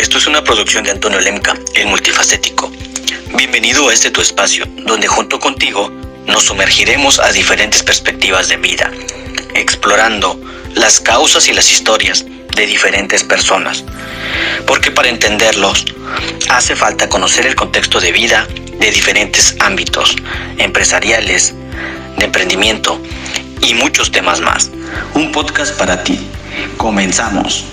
Esto es una producción de Antonio Lemca, el multifacético. Bienvenido a este tu espacio, donde junto contigo nos sumergiremos a diferentes perspectivas de vida, explorando las causas y las historias de diferentes personas. Porque para entenderlos hace falta conocer el contexto de vida de diferentes ámbitos, empresariales, de emprendimiento y muchos temas más. Un podcast para ti. Comenzamos.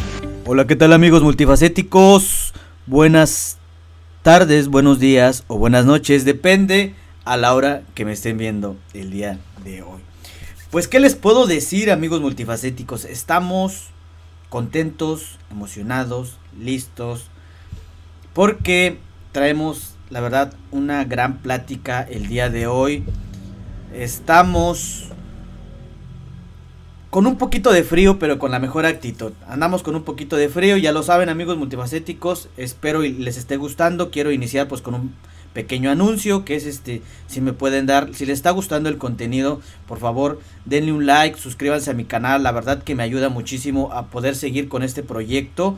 Hola, ¿qué tal amigos multifacéticos? Buenas tardes, buenos días o buenas noches, depende a la hora que me estén viendo el día de hoy. Pues, ¿qué les puedo decir amigos multifacéticos? Estamos contentos, emocionados, listos, porque traemos, la verdad, una gran plática el día de hoy. Estamos con un poquito de frío, pero con la mejor actitud. Andamos con un poquito de frío, ya lo saben amigos multifacéticos, espero y les esté gustando. Quiero iniciar pues con un pequeño anuncio que es este si me pueden dar si les está gustando el contenido por favor denle un like suscríbanse a mi canal la verdad que me ayuda muchísimo a poder seguir con este proyecto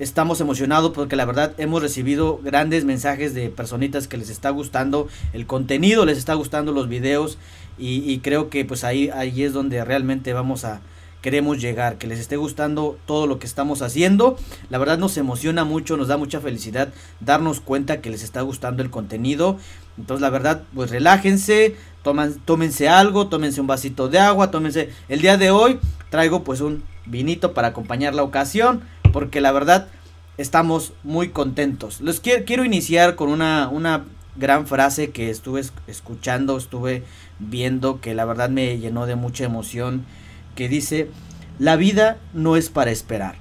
estamos emocionados porque la verdad hemos recibido grandes mensajes de personitas que les está gustando el contenido les está gustando los videos y, creo que pues ahí, ahí es donde realmente vamos a, queremos llegar, que les esté gustando todo lo que estamos haciendo. La verdad nos emociona mucho, nos da mucha felicidad darnos cuenta que les está gustando el contenido. Entonces la verdad, pues relájense, toman, tómense algo, tómense un vasito de agua, tómense... El día de hoy traigo pues un vinito para acompañar la ocasión, porque la verdad estamos muy contentos. Les quiero, quiero iniciar con una, una gran frase que estuve escuchando, estuve viendo, que la verdad me llenó de mucha emoción, que dice, la vida no es para esperar,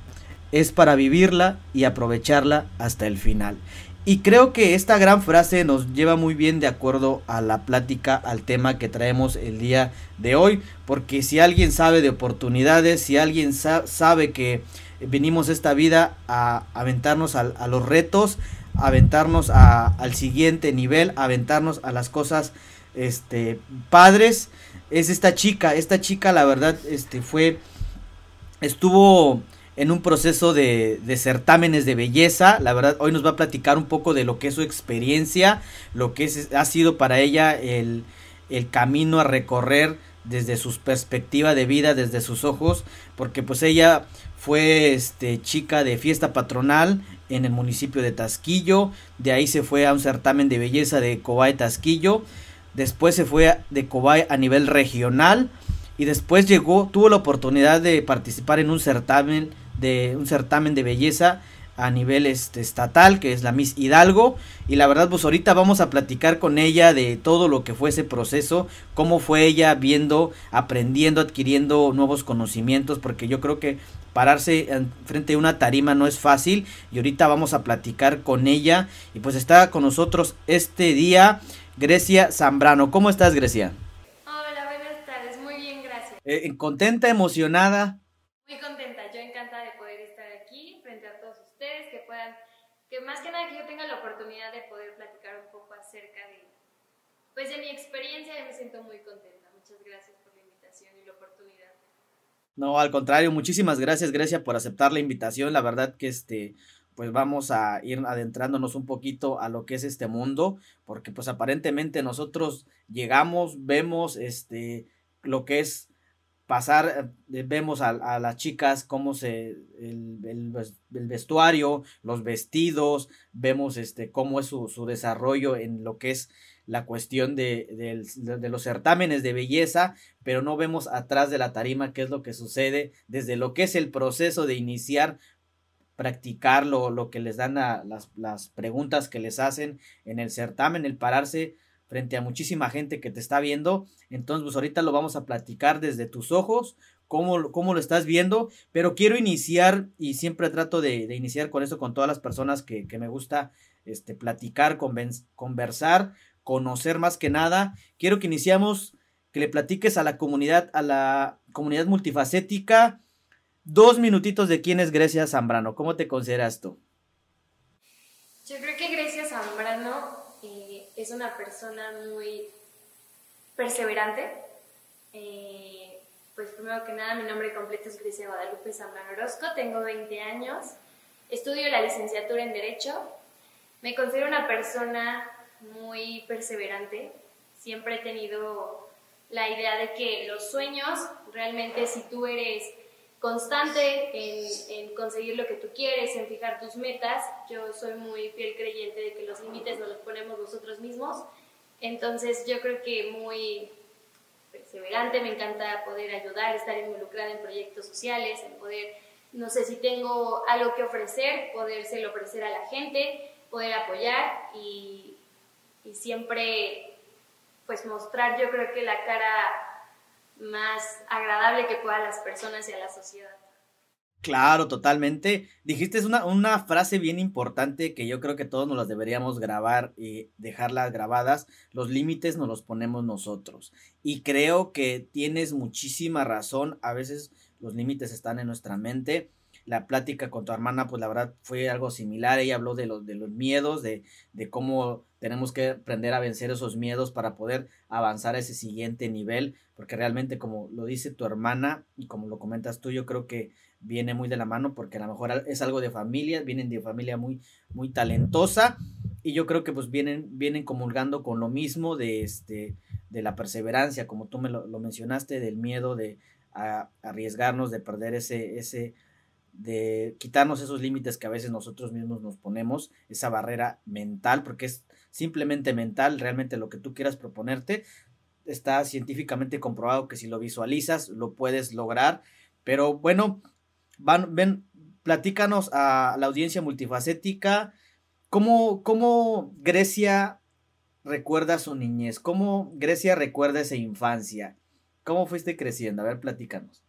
es para vivirla y aprovecharla hasta el final. Y creo que esta gran frase nos lleva muy bien de acuerdo a la plática, al tema que traemos el día de hoy, porque si alguien sabe de oportunidades, si alguien sabe que venimos esta vida a aventarnos a, a los retos, aventarnos a, al siguiente nivel, aventarnos a las cosas este padres es esta chica, esta chica la verdad este fue estuvo en un proceso de, de, certámenes de belleza. La verdad, hoy nos va a platicar un poco de lo que es su experiencia, lo que es, ha sido para ella el, el camino a recorrer desde su perspectiva de vida, desde sus ojos, porque pues ella fue este chica de fiesta patronal en el municipio de Tasquillo, de ahí se fue a un certamen de belleza de Cobay Tasquillo, después se fue de Cobay a nivel regional. Y después llegó, tuvo la oportunidad de participar en un certamen de un certamen de belleza a nivel este, estatal, que es la Miss Hidalgo. Y la verdad, pues ahorita vamos a platicar con ella de todo lo que fue ese proceso, cómo fue ella viendo, aprendiendo, adquiriendo nuevos conocimientos, porque yo creo que pararse frente a una tarima no es fácil. Y ahorita vamos a platicar con ella. Y pues está con nosotros este día Grecia Zambrano. ¿Cómo estás, Grecia? Hola, buenas tardes. Muy bien, gracias. Eh, ¿Contenta, emocionada? Muy contenta. Yo encantada de poder estar aquí frente a todos ustedes, que puedan, que más que nada que yo tenga la oportunidad de poder platicar un poco acerca de, pues de mi experiencia y me siento muy contenta. Muchas gracias por la invitación y la oportunidad. No, al contrario, muchísimas gracias, Grecia, por aceptar la invitación. La verdad que este, pues vamos a ir adentrándonos un poquito a lo que es este mundo, porque pues aparentemente nosotros llegamos, vemos este lo que es pasar, eh, vemos a, las chicas cómo se, el, el, vestuario, los vestidos, vemos este cómo es su, su desarrollo en lo que es la cuestión de, de, los certámenes de belleza, pero no vemos atrás de la tarima qué es lo que sucede, desde lo que es el proceso de iniciar practicar lo, que les dan a las, preguntas que les hacen en el certamen, el pararse frente a muchísima gente que te está viendo. Entonces, pues ahorita lo vamos a platicar desde tus ojos, cómo, cómo lo estás viendo, pero quiero iniciar y siempre trato de, iniciar con eso con todas las personas que, que me gusta este, platicar, conversar, conocer más que nada. Quiero que iniciamos, que le platiques a la comunidad, a la comunidad multifacética, Dos minutitos de quién es Grecia Zambrano. ¿Cómo te consideras tú? Yo creo que Grecia Zambrano eh, es una persona muy perseverante. Eh, pues primero que nada, mi nombre completo es Grecia Guadalupe Zambrano Orozco, tengo 20 años. estudio la licenciatura en Derecho. Me considero una persona muy perseverante. Siempre he tenido la idea de que los sueños, realmente si tú eres constante en, conseguir lo que tú quieres, en fijar tus metas, yo soy muy fiel creyente de que los límites nos los ponemos nosotros mismos. Entonces yo creo que muy perseverante, me encanta poder ayudar, estar involucrada en proyectos sociales, en poder, no sé si tengo algo que ofrecer, podérselo ofrecer a la gente, poder apoyar y, y siempre pues mostrar yo creo que la cara más agradable que pueda a las personas y a la sociedad. Claro, totalmente. Dijiste una, una frase bien importante que yo creo que todos nos las deberíamos grabar y dejarlas grabadas. Los límites nos los ponemos nosotros. Y creo que tienes muchísima razón. A veces los límites están en nuestra mente la plática con tu hermana, pues la verdad fue algo similar. Ella habló de los, de los miedos, de, de cómo tenemos que aprender a vencer esos miedos para poder avanzar a ese siguiente nivel, porque realmente como lo dice tu hermana y como lo comentas tú, yo creo que viene muy de la mano porque a lo mejor es algo de familia, vienen de familia muy, muy talentosa y yo creo que pues vienen, vienen comulgando con lo mismo de, este, de la perseverancia, como tú me lo, mencionaste, del miedo de arriesgarnos, de perder ese, ese de quitarnos esos límites que a veces nosotros mismos nos ponemos, esa barrera mental, porque es simplemente mental, realmente lo que tú quieras proponerte, está científicamente comprobado que si lo visualizas lo puedes lograr, pero bueno, van, ven, platícanos a la audiencia multifacética, ¿cómo, cómo Grecia recuerda su niñez? ¿Cómo Grecia recuerda esa infancia? ¿Cómo fuiste creciendo? A ver, platícanos.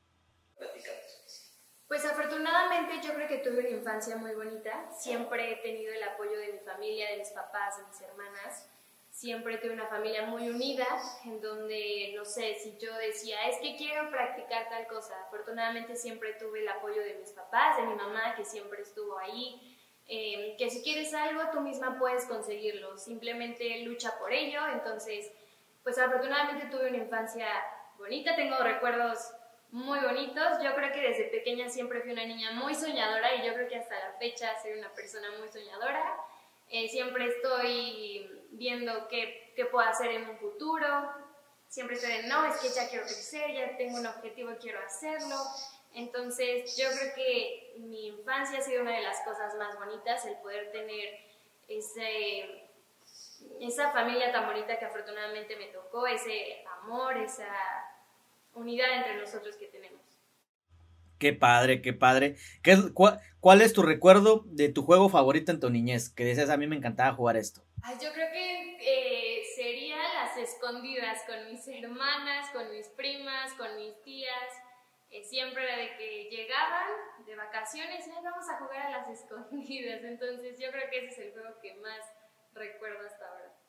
Pues afortunadamente yo creo que tuve una infancia muy bonita. Siempre he tenido el apoyo de mi familia, de mis papás, de mis hermanas. Siempre tuve una familia muy unida, en donde, no sé, si yo decía, es que quiero practicar tal cosa, afortunadamente siempre tuve el apoyo de mis papás, de mi mamá, que siempre estuvo ahí, em, que si quieres algo, tú misma puedes conseguirlo, simplemente lucha por ello. Entonces, pues afortunadamente tuve una infancia bonita, tengo recuerdos muy bonitos. Yo creo que desde pequeña siempre fui una niña muy soñadora y yo creo que hasta la fecha soy una persona muy soñadora. Eh, siempre estoy viendo qué, qué, puedo hacer en un futuro. Siempre estoy de, no, es que ya quiero crecer, ya tengo un objetivo, quiero hacerlo. Entonces, yo creo que mi infancia ha sido una de las cosas más bonitas, el poder tener ese, esa familia tan bonita que afortunadamente me tocó, ese amor, esa unidad entre nosotros que tenemos. Qué padre, qué padre. ¿Qué, cuál, es tu recuerdo de tu juego favorito en tu niñez? Que dices, a mí me encantaba jugar esto. yo creo que eh, sería las escondidas con mis hermanas, con mis primas, con mis tías. Eh, siempre era de que llegaban de vacaciones y vamos a jugar a las escondidas. Entonces yo creo que ese es el juego que más recuerdo hasta ahora.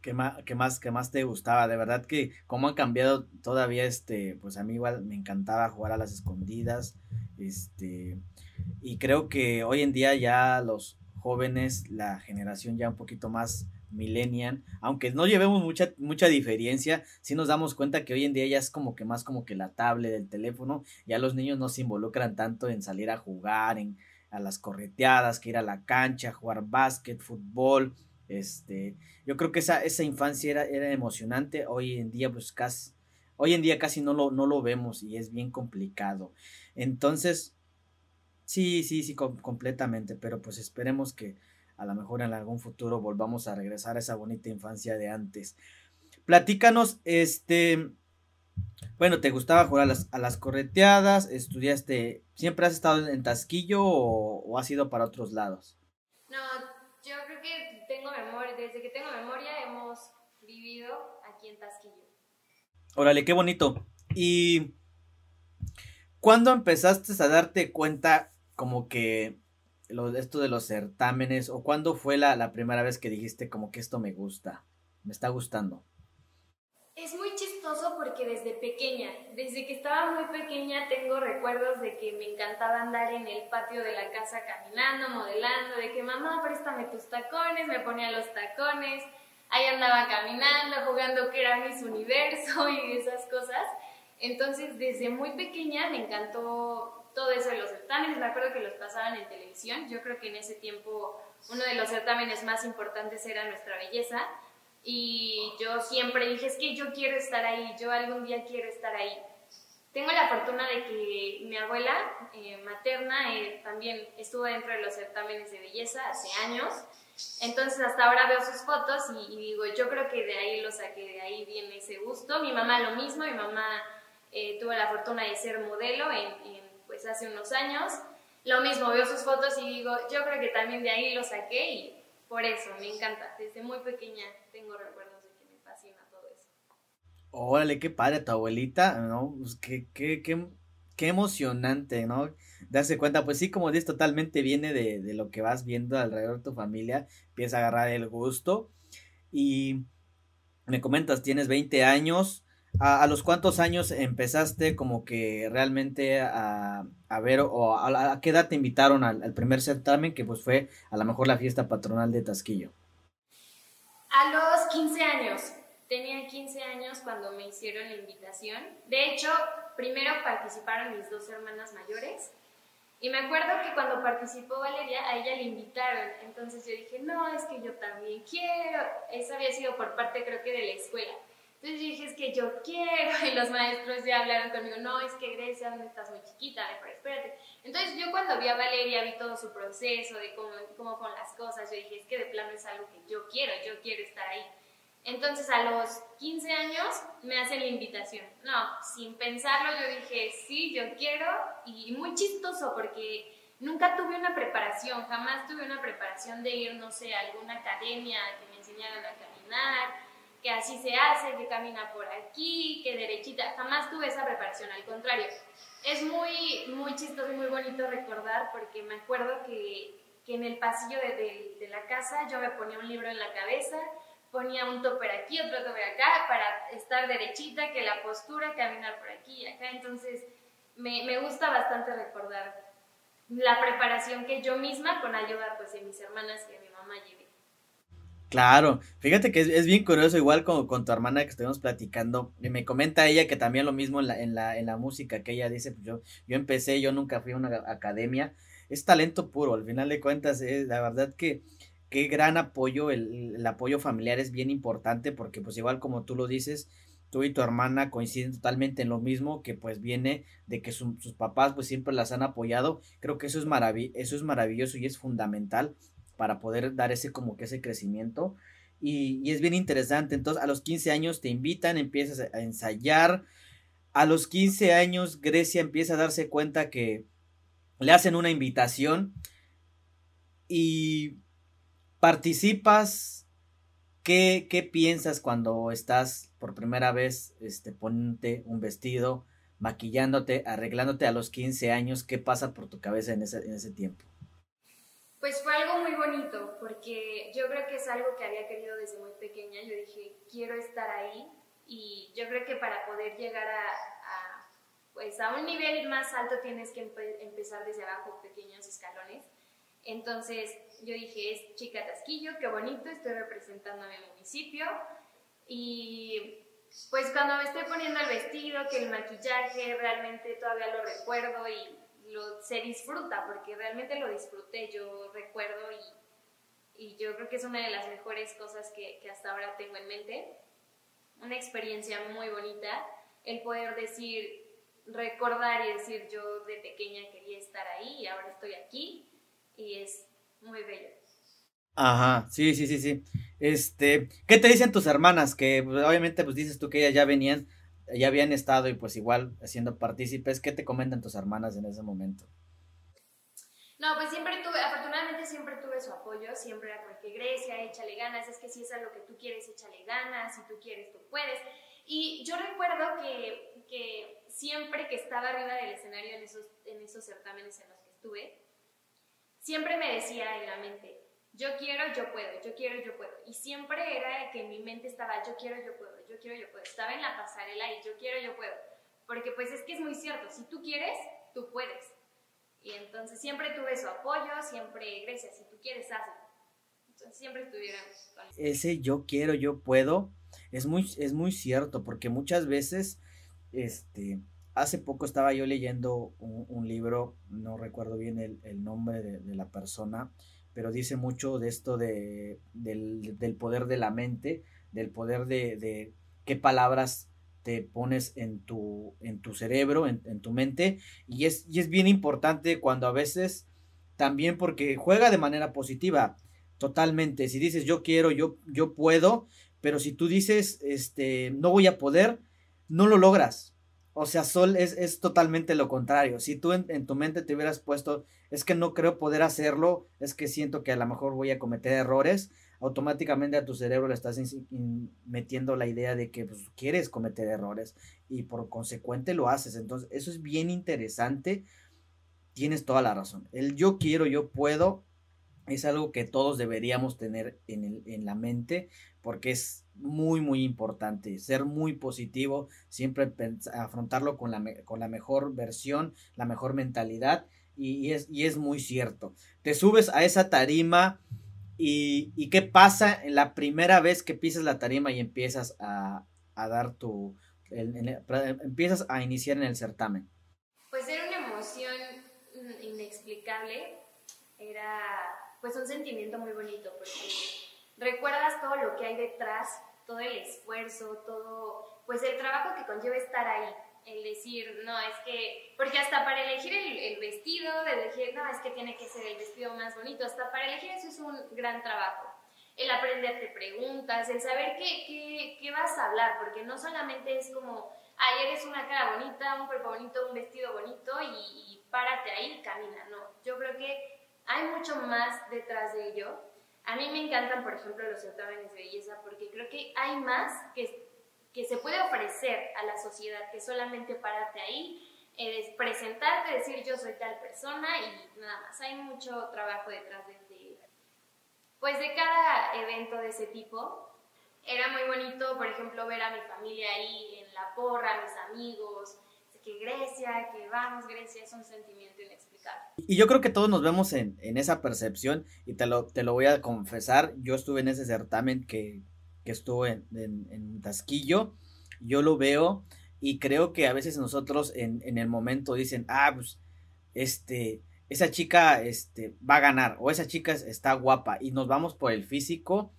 ¿Qué más, qué más, más te gustaba? De verdad que cómo han cambiado todavía, este, pues a mí igual me encantaba jugar a las escondidas, este, y creo que hoy en día ya los jóvenes, la generación ya un poquito más millennial, aunque no llevemos mucha, mucha diferencia, sí nos damos cuenta que hoy en día ya es como que más como que la tablet del teléfono, ya los niños no se involucran tanto en salir a jugar, en a las correteadas, que ir a la cancha, jugar básquet, fútbol, este, yo creo que esa, esa infancia era, era emocionante. Hoy en día, pues casi, hoy en día casi no lo, no lo vemos y es bien complicado. Entonces, sí, sí, sí, completamente, pero pues esperemos que a lo mejor en algún futuro volvamos a regresar a esa bonita infancia de antes. Platícanos, este, bueno, ¿te gustaba jugar a las, a las correteadas? ¿Estudiaste, siempre has estado en Tasquillo o, o has ido para otros lados? No, yo creo que tengo memoria, desde que tengo memoria hemos vivido aquí en Tasquillo. Órale, qué bonito. ¿Y cuándo empezaste a darte cuenta como que lo, esto de los certámenes o cuándo fue la, la primera vez que dijiste como que esto me gusta, me está gustando? Es muy desde pequeña, desde que estaba muy pequeña tengo recuerdos de que me encantaba andar en el patio de la casa caminando, modelando, de que mamá préstame tus tacones, me ponía los tacones, ahí andaba caminando, jugando que era mis universo y esas cosas. Entonces desde muy pequeña me encantó todo eso de los certámenes. Me acuerdo que los pasaban en televisión. Yo creo que en ese tiempo uno de los certámenes más importantes era Nuestra Belleza. Y yo siempre dije, es que yo quiero estar ahí, yo algún día quiero estar ahí. Tengo la fortuna de que mi abuela eh, materna eh, también estuvo dentro de los certámenes de belleza hace años. Entonces hasta ahora veo sus fotos y, digo, yo creo que de ahí lo saqué, de ahí viene ese gusto. Mi mamá lo mismo, mi mamá eh, tuvo la fortuna de ser modelo en, pues hace unos años. Lo mismo, veo sus fotos y digo, yo creo que también de ahí lo saqué por eso me encanta. Desde muy pequeña tengo recuerdos de que me fascina todo eso. Órale, qué padre tu abuelita, ¿no? Pues qué, qué, qué, qué emocionante, ¿no? Darse cuenta, pues sí, como dices, totalmente viene de, de lo que vas viendo alrededor de tu familia, empieza a agarrar el gusto y me comentas, tienes 20 años, ¿A, los cuántos años empezaste como que realmente a, a ver o a, qué edad te invitaron al, primer certamen que pues fue a lo mejor la fiesta patronal de Tasquillo? A los 15 años. Tenía 15 años cuando me hicieron la invitación. De hecho, primero participaron mis dos hermanas mayores. Y me acuerdo que cuando participó Valeria, a ella le invitaron. Entonces yo dije, no, es que yo también quiero. Eso había sido por parte creo que de la escuela. Entonces dije, es que yo quiero, y los maestros ya hablaron conmigo, no, es que Grecia, estás muy chiquita, pero espérate. Entonces yo cuando vi a Valeria, vi todo su proceso, de cómo, cómo con las cosas, yo dije, es que de plano es algo que yo quiero, yo quiero estar ahí. Entonces a los 15 años me hacen la invitación. No, sin pensarlo yo dije, sí, yo quiero, y muy chistoso porque nunca tuve una preparación, jamás tuve una preparación de ir, no sé, a alguna academia que me enseñaran a caminar que así se hace, que camina por aquí, que derechita. Jamás tuve esa preparación, al contrario. Es muy, muy chistoso y muy bonito recordar porque me acuerdo que, que en el pasillo de, de, la casa yo me ponía un libro en la cabeza, ponía un topper aquí, otro topper acá, para estar derechita, que la postura, caminar por aquí y acá. Entonces, me, me gusta bastante recordar la preparación que yo misma, con ayuda pues, de mis hermanas y de mi mamá, llevé. Claro, fíjate que es, bien curioso, igual como con tu hermana que estuvimos platicando, y me comenta ella que también lo mismo en la, en la, en la música, que ella dice, pues yo, yo empecé, yo nunca fui a una academia, es talento puro, al final de cuentas, es, la verdad que qué gran apoyo, el, el, apoyo familiar es bien importante, porque pues igual como tú lo dices, tú y tu hermana coinciden totalmente en lo mismo, que pues viene de que sus papás pues siempre las han apoyado, creo que eso es, marav eso es maravilloso y es fundamental para poder dar ese como que ese crecimiento. Y, es bien interesante. Entonces, a los 15 años te invitan, empiezas a ensayar. A los 15 años, Grecia empieza a darse cuenta que le hacen una invitación y participas. ¿Qué, qué piensas cuando estás por primera vez este, poniéndote un vestido, maquillándote, arreglándote a los 15 años? ¿Qué pasa por tu cabeza en ese, en ese tiempo? Pues fue algo muy bonito, porque yo creo que es algo que había querido desde muy pequeña. Yo dije, quiero estar ahí y yo creo que para poder llegar a, pues a un nivel más alto tienes que empezar desde abajo, pequeños escalones. Entonces yo dije, es chica Tasquillo, qué bonito, estoy representando a mi municipio. Y pues cuando me estoy poniendo el vestido, que el maquillaje, realmente todavía lo recuerdo y lo, se disfruta, porque realmente lo disfruté, yo recuerdo y, y, yo creo que es una de las mejores cosas que, que hasta ahora tengo en mente. Una experiencia muy bonita, el poder decir, recordar y decir yo de pequeña quería estar ahí y ahora estoy aquí y es muy bello. Ajá, sí, sí, sí, sí. Este, ¿qué te dicen tus hermanas? Que pues, obviamente pues dices tú que ellas ya venían ya habían estado y pues igual siendo partícipes, ¿qué te comentan tus hermanas en ese momento? No, pues siempre tuve, afortunadamente siempre tuve su apoyo, siempre era porque Grecia, échale ganas, es que si es algo que tú quieres, échale ganas, si tú quieres, tú puedes. Y yo recuerdo que, que siempre que estaba arriba del escenario en esos, en esos certámenes en los que estuve, siempre me decía en la mente, yo quiero, yo puedo, yo quiero, yo puedo. Y siempre era que en mi mente estaba, yo quiero, yo puedo, yo quiero, yo puedo. Estaba en la pasarela y yo quiero, yo puedo. Porque pues es que es muy cierto, si tú quieres, tú puedes. Y entonces siempre tuve su apoyo, siempre, Grecia, si tú quieres, hazlo. Entonces siempre estuvieron con Ese yo quiero, yo puedo, es muy, es muy cierto, porque muchas veces, este, hace poco estaba yo leyendo un, libro, no recuerdo bien el, nombre de, la persona, pero dice mucho de esto de, del, poder de la mente, del poder de, qué palabras te pones en tu, en tu cerebro, en, en, tu mente, y es, y es bien importante cuando a veces también porque juega de manera positiva, totalmente. Si dices yo quiero, yo, yo puedo, pero si tú dices este, no voy a poder, no lo logras. O sea, Sol es, es totalmente lo contrario. Si tú en, tu mente te hubieras puesto, es que no creo poder hacerlo, es que siento que a lo mejor voy a cometer errores, automáticamente a tu cerebro le estás metiendo la idea de que pues, quieres cometer errores y por consecuente lo haces. Entonces, eso es bien interesante. Tienes toda la razón. El yo quiero, yo puedo, es algo que todos deberíamos tener en, en la mente porque es muy, muy importante. Ser muy positivo, siempre afrontarlo con la, con la mejor versión, la mejor mentalidad. Y, es, y es muy cierto. Te subes a esa tarima y, qué pasa en la primera vez que pisas la tarima y empiezas a, a dar tu... empiezas a iniciar en el certamen. Pues era una emoción inexplicable. Era pues un sentimiento muy bonito porque recuerdas todo lo que hay detrás, todo el esfuerzo, todo, pues el trabajo que conlleva estar ahí. El decir, no, es que, porque hasta para elegir el, vestido, elegir, no, es que tiene que ser el vestido más bonito, hasta para elegir eso es un gran trabajo. El aprenderte preguntas, el saber qué, qué, qué vas a hablar, porque no solamente es como, ay, eres una cara bonita, un cuerpo bonito, un vestido bonito y, y párate ahí camina, no. Yo creo que hay mucho más detrás de ello a mí me encantan, por ejemplo, los certámenes de belleza porque creo que hay más que, que se puede ofrecer a la sociedad que solamente pararte ahí, es presentarte, decir yo soy tal persona y nada más. Hay mucho trabajo detrás de, pues de cada evento de ese tipo. Era muy bonito, por ejemplo, ver a mi familia ahí en la porra, mis amigos, que Grecia, que vamos Grecia, es un sentimiento inexplicable. Y yo creo que todos nos vemos en, esa percepción y te lo, te lo voy a confesar, yo estuve en ese certamen que, que estuvo en, en, Tasquillo, yo lo veo y creo que a veces nosotros en, en el momento dicen, ah, pues, este, esa chica este, va a ganar o esa chica está guapa y nos vamos por el físico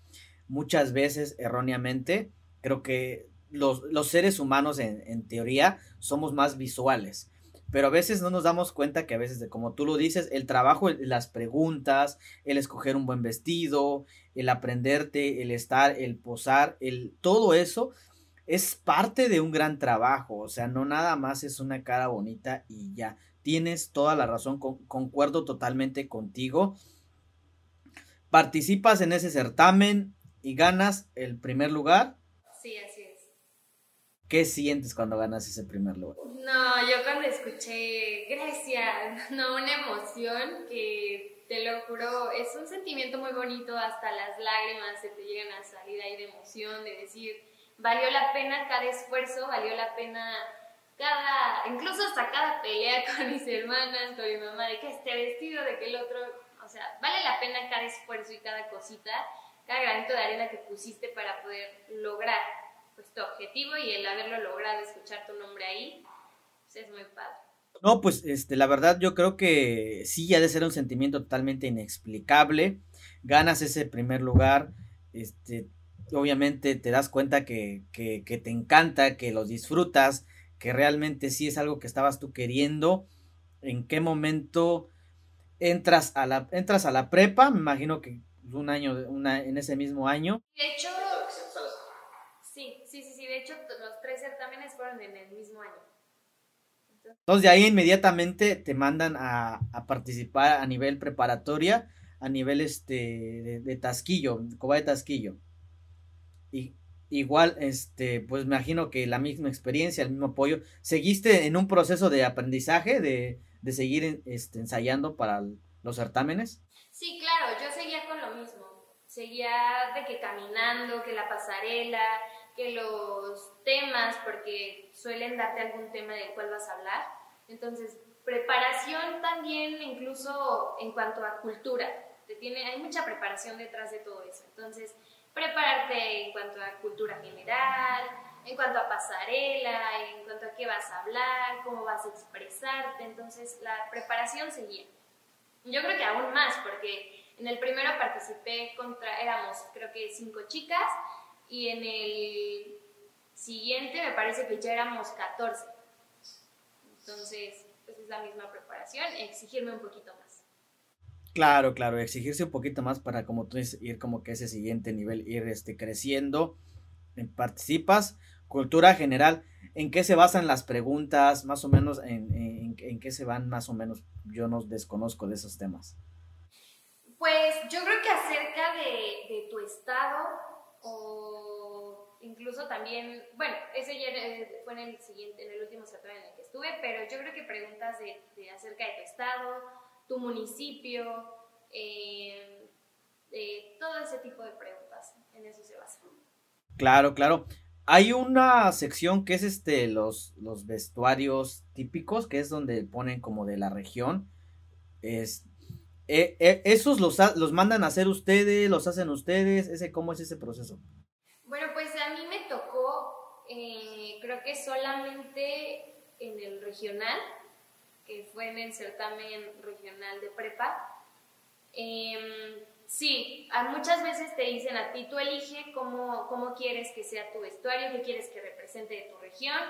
muchas veces erróneamente. Creo que los, seres humanos en, teoría somos más visuales. Pero a veces no nos damos cuenta que a veces, como tú lo dices, el trabajo, las preguntas, el escoger un buen vestido, el aprenderte, el estar, el posar, el todo eso es parte de un gran trabajo. O sea, no nada más es una cara bonita y ya. Tienes toda la razón, concuerdo totalmente contigo. Participas en ese certamen y ganas el primer lugar. Sí, ¿Qué sientes cuando ganas ese primer lugar? No, yo cuando escuché Grecia, no, una emoción que te lo juro, es un sentimiento muy bonito, hasta las lágrimas se te llegan a salir ahí de emoción, de decir, valió la pena cada esfuerzo, valió la pena cada, incluso hasta cada pelea con mis hermanas, con mi mamá, de que este vestido, de que el otro, o sea, vale la pena cada esfuerzo y cada cosita, cada granito de arena que pusiste para poder lograr pues, tu objetivo y el haberlo logrado, escuchar tu nombre ahí, pues es muy padre. No, pues este, la verdad yo creo que sí ha de ser un sentimiento totalmente inexplicable. Ganas ese primer lugar, este, obviamente te das cuenta que, que, que te encanta, que lo disfrutas, que realmente sí es algo que estabas tú queriendo. ¿En qué momento entras a la, entras a la prepa? Me imagino que un año, una, en ese mismo año. De hecho, Sí, sí, sí, sí. De hecho, los tres certámenes fueron en el mismo año. Entonces, de ahí inmediatamente te mandan a, participar a nivel preparatoria, a nivel este de, Tasquillo, Coba de Tasquillo. Y igual, este, pues me imagino que la misma experiencia, el mismo apoyo. ¿Seguiste en un proceso de aprendizaje, de, de seguir este, ensayando para los certámenes? Sí, claro, yo seguía con lo mismo. Seguía de que caminando, que la pasarela, que los temas, porque suelen darte algún tema del cual vas a hablar. Entonces, preparación también incluso en cuanto a cultura. Te tiene, hay mucha preparación detrás de todo eso. Entonces, prepararte en cuanto a cultura general, en cuanto a pasarela, en cuanto a qué vas a hablar, cómo vas a expresarte, entonces la preparación seguía. Yo creo que aún más, porque en el primero participé contra, éramos creo que cinco chicas, y en el siguiente me parece que ya éramos 14. Entonces, pues es la misma preparación, exigirme un poquito más. Claro, claro, exigirse un poquito más para, como tú dices, ir como que ese siguiente nivel, ir este, creciendo. Participas, cultura general, ¿en qué se basan las preguntas? Más o menos, en, en, en qué se van más o menos? Yo no desconozco de esos temas. Pues yo creo que acerca de, de tu estado o incluso también, bueno, ese ya fue en el siguiente, en el último sector en el que estuve, pero yo creo que preguntas de, acerca de tu estado, tu municipio, eh, todo ese tipo de preguntas, en eso se basa. Claro, claro. Hay una sección que es este los, los vestuarios típicos, que es donde ponen como de la región. Es, eh, eh, ¿Esos los, los mandan a hacer ustedes, los hacen ustedes? Ese, ¿Cómo es ese proceso? Bueno, pues a mí me tocó, eh, creo que solamente en el regional, que fue en el certamen regional de prepa. Em, sí, muchas veces te dicen a ti, tú elige cómo, cómo quieres que sea tu vestuario, qué quieres que represente de tu región.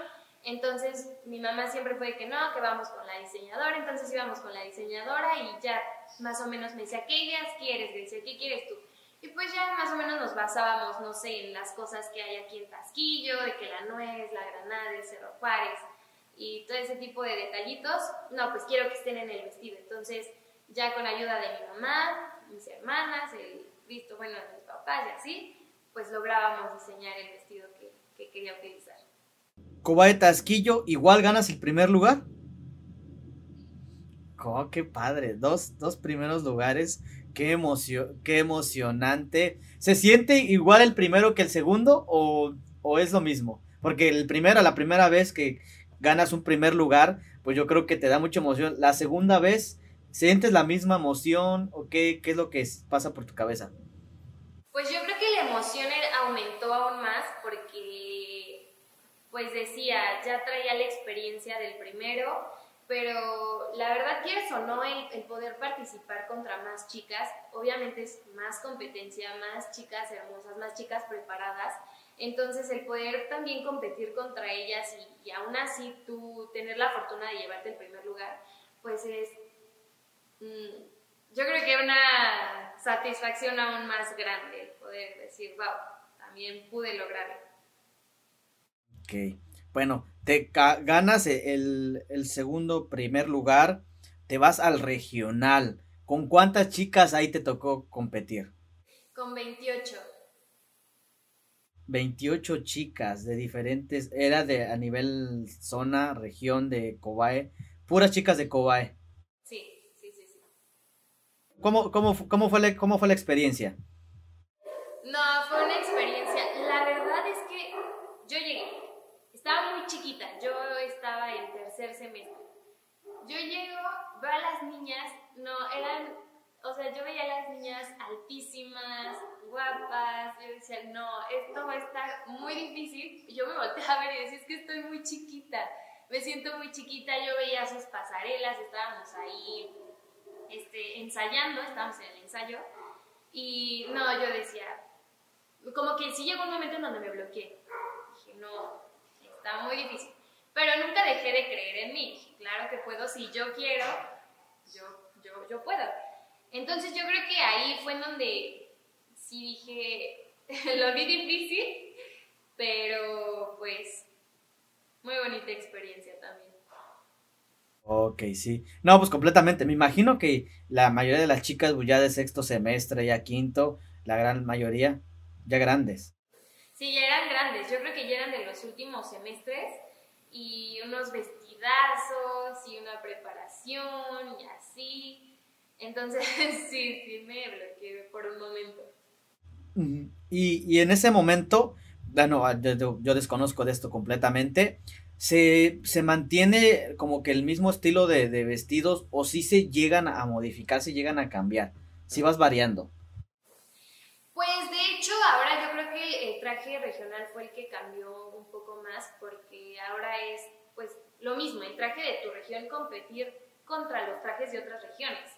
Entonces mi mamá siempre fue que no, que vamos con la diseñadora, entonces íbamos con la diseñadora y ya más o menos me decía, ¿qué ideas quieres? Decía, ¿qué quieres tú? Y pues ya más o menos nos basábamos, no sé, en las cosas que hay aquí en Tasquillo, de que la nuez, la granada, el Cerro Juárez y todo ese tipo de detallitos. No, pues quiero que estén en el vestido. Entonces, ya con ayuda de mi mamá, mis hermanas, el visto bueno de mis papás y así, pues lográbamos diseñar el vestido que, que quería utilizar. Coba Tasquillo, igual ganas el primer lugar. Oh, qué padre, dos, dos primeros lugares Qué, emoción, qué emocionante. ¿Se siente igual el primero que el segundo o, es lo mismo? Porque el primero, la primera vez que ganas un primer lugar, pues yo creo que te da mucha emoción. La segunda vez, ¿sientes la misma emoción o qué, qué es lo que pasa por tu cabeza? Pues yo creo que la emoción aumentó aún más porque, pues decía, ya traía la experiencia del primero pero la verdad quieres o no el, el, poder participar contra más chicas, obviamente es más competencia, más chicas hermosas, más chicas preparadas, entonces el poder también competir contra ellas y, aún así tú tener la fortuna de llevarte el primer lugar, pues es, mm, yo creo que una satisfacción aún más grande el poder decir, wow, también pude lograrlo. Ok, bueno, te ganas el, segundo primer lugar, te vas al regional. ¿Con cuántas chicas ahí te tocó competir? Con 28. 28 chicas de diferentes, era de a nivel zona, región de Cobae, puras chicas de Cobae. Sí, sí, sí, sí. ¿Cómo, cómo, cómo, fue la, ¿Cómo fue la experiencia? No, fue una experiencia. La verdad es que yo llegué estaba muy chiquita, yo estaba en tercer semestre. Yo llego, veo a niñas, no, eran, o sea, yo veía a las niñas altísimas, guapas, yo decía, no, esto va a estar muy difícil. Yo me volteé a ver y decía, es que estoy muy chiquita, me siento muy chiquita, yo veía sus pasarelas, estábamos ahí este, ensayando, estábamos en el ensayo, y no, yo decía, como que sí llegó un momento en donde me bloqueé. Dije, no, estaba muy difícil. Pero nunca dejé de creer en mí. Claro que puedo, si yo quiero, yo, yo, yo puedo. Entonces yo creo que ahí fue en donde sí dije, lo vi difícil, pero pues muy bonita experiencia también. Ok, sí. No, pues completamente. Me imagino que la mayoría de las chicas pues, ya de sexto semestre, ya quinto, la gran mayoría, ya grandes. Sí, ya eran grandes. Yo creo que ya eran de los últimos semestres y unos y una preparación y así. Entonces, sí, sí me bloqueé por un momento. Y, y en ese momento, bueno, ah, yo, yo desconozco de esto completamente. Se, se, mantiene como que el mismo estilo de, de, vestidos o si se llegan a modificar, si llegan a cambiar, si vas variando. Pues de hecho ahora yo creo que el traje regional fue el que cambió un poco más porque ahora es lo mismo, el traje de tu región competir contra los trajes de otras regiones.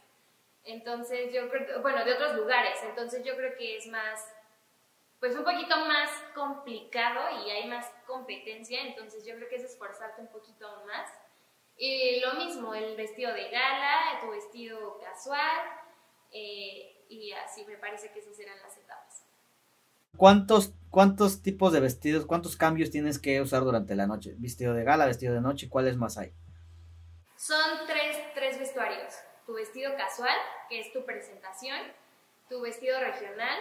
Entonces yo creo, bueno, de otros lugares, entonces yo creo que es más, pues un poquito más complicado y hay más competencia, entonces yo creo que es esforzarte un poquito más. Y lo mismo, el vestido de gala, tu vestido casual, eh, y así me parece que esas eran las etapas. ¿Cuántos, ¿Cuántos tipos de vestidos, cuántos cambios tienes que usar durante la noche? ¿Vestido de gala, vestido de noche? ¿Cuáles más hay? Son tres, tres vestuarios. Tu vestido casual, que es tu presentación, tu vestido regional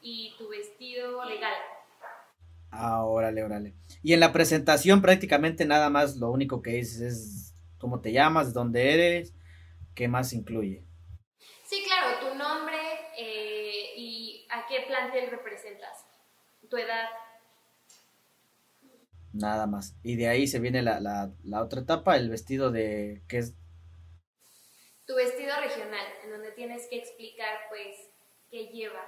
y tu vestido legal. Ah, órale, órale. Y en la presentación prácticamente nada más lo único que dices es cómo te llamas, dónde eres, qué más incluye. Sí, claro, tu nombre eh, y a qué plantel representas, tu edad. Nada más. Y de ahí se viene la, la, la otra etapa, el vestido de, ¿qué es? Tu vestido regional, en donde tienes que explicar, pues, qué lleva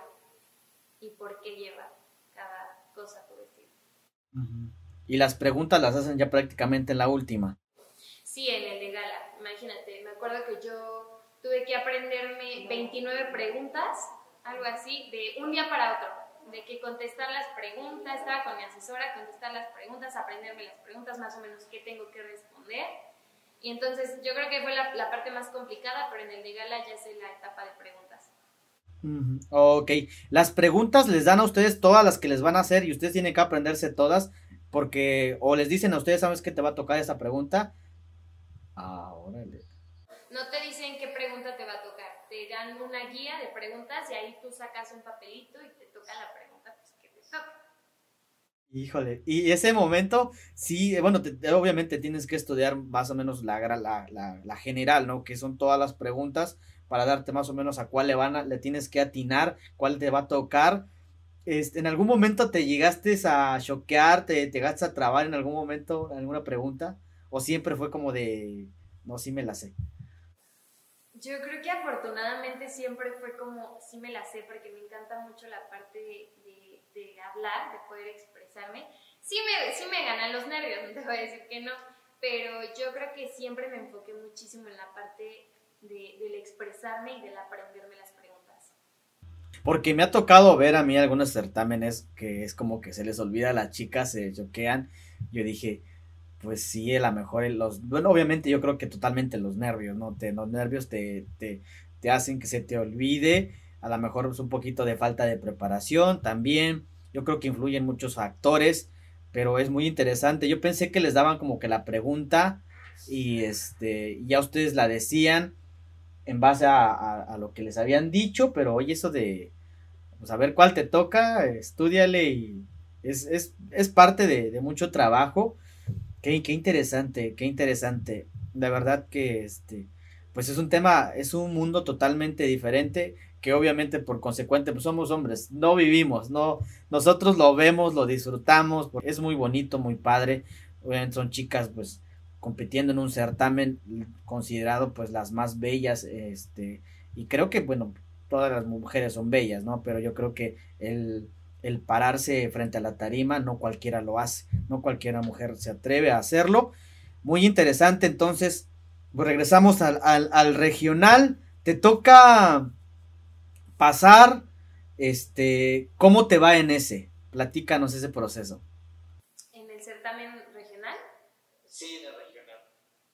y por qué lleva cada cosa tu vestido. Y las preguntas las hacen ya prácticamente en la última. Sí, en el de gala. Imagínate, me acuerdo que yo tuve que aprenderme 29 preguntas, algo así, de un día para otro de que contestar las preguntas, estaba con mi asesora, contestar las preguntas, aprenderme las preguntas, más o menos qué tengo que responder. Y entonces yo creo que fue la, la parte más complicada, pero en el de gala ya sé la etapa de preguntas. Ok, las preguntas les dan a ustedes todas las que les van a hacer y ustedes tienen que aprenderse todas porque o les dicen a ustedes, ¿sabes que te va a tocar esa pregunta? Ah, órale. No te dicen qué pregunta te va a tocar, te dan una guía de preguntas y ahí tú sacas un papelito y te toca la pregunta pues, que te toca. Híjole, y ese momento, sí, bueno, te, obviamente tienes que estudiar más o menos la, la, la, la, general, ¿no? Que son todas las preguntas para darte más o menos a cuál le van a, le tienes que atinar, cuál te va a tocar. Este, ¿En algún momento te llegaste a choquear, te, te llegaste a trabar en algún momento alguna pregunta? ¿O siempre fue como de, no, sí me la sé? Yo creo que afortunadamente siempre fue como, sí me la sé, porque me encanta mucho la parte de, hablar, de poder expresarme. Sí me, sí me ganan los nervios, no te voy a decir que no, pero yo creo que siempre me enfoqué muchísimo en la parte de, del expresarme y del aprenderme las preguntas. Porque me ha tocado ver a mí algunos certámenes que es como que se les olvida a las chicas, se choquean. Yo dije, pues sí, a lo mejor los, bueno, obviamente yo creo que totalmente los nervios, ¿no? Te, los nervios te, te, te hacen que se te olvide, a lo mejor es un poquito de falta de preparación también, yo creo que influyen muchos factores, pero es muy interesante, yo pensé que les daban como que la pregunta y este, ya ustedes la decían en base a, a, lo que les habían dicho, pero oye, eso de, pues a ver cuál te toca, estudiale y es, es, es parte de, de mucho trabajo Qué, interesante, qué interesante. De verdad que este, pues es un tema, es un mundo totalmente diferente que obviamente por consecuente pues somos hombres, no vivimos, no, nosotros lo vemos, lo disfrutamos, es muy bonito, muy padre, obviamente son chicas pues compitiendo en un certamen considerado pues las más bellas, este, y creo que bueno, todas las mujeres son bellas, ¿no? Pero yo creo que el, el pararse frente a la tarima, no cualquiera lo hace, no cualquiera mujer se atreve a hacerlo. Muy interesante, entonces, pues regresamos al, al, al regional, te toca pasar, este, ¿cómo te va en ese? Platícanos ese proceso. ¿En el certamen regional? Sí, de.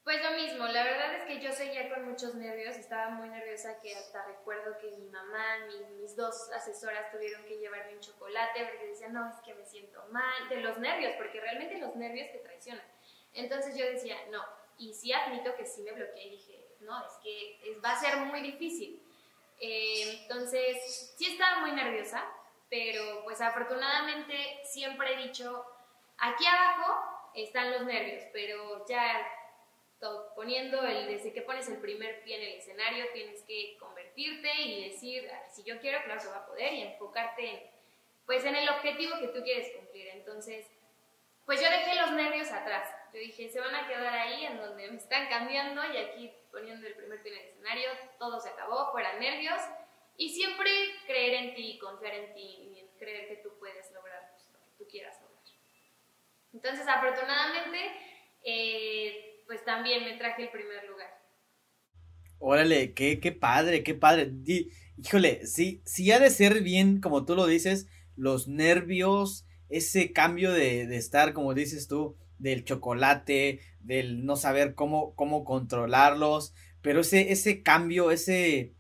Pues lo mismo, la verdad es que yo seguía con muchos nervios, estaba muy nerviosa que hasta recuerdo que mi mamá, mi, mis dos asesoras tuvieron que llevarme un chocolate porque decían, no, es que me siento mal, de los nervios, porque realmente los nervios te traicionan. Entonces yo decía, no, y sí admito que sí me bloqueé y dije, no, es que va a ser muy difícil. Eh, entonces, sí estaba muy nerviosa, pero pues afortunadamente siempre he dicho, aquí abajo están los nervios, pero ya poniendo el, desde que pones el primer pie en el escenario, tienes que convertirte y decir, si yo quiero, claro que va a poder, y enfocarte en, pues, en el objetivo que tú quieres cumplir. Entonces, pues yo dejé los nervios atrás. Yo dije, se van a quedar ahí en donde me están cambiando y aquí poniendo el primer pie en el escenario, todo se acabó, fuera nervios. Y siempre creer en ti, confiar en ti, creer que tú puedes lograr pues, lo que tú quieras lograr. Entonces, afortunadamente, eh, pues también me traje el primer lugar. Órale, qué, qué padre, qué padre. híjole, sí, sí ha de ser bien, como tú lo dices, los nervios, ese cambio de, de estar, como dices tú, del chocolate, del no saber cómo, cómo controlarlos, pero ese, ese cambio, ese,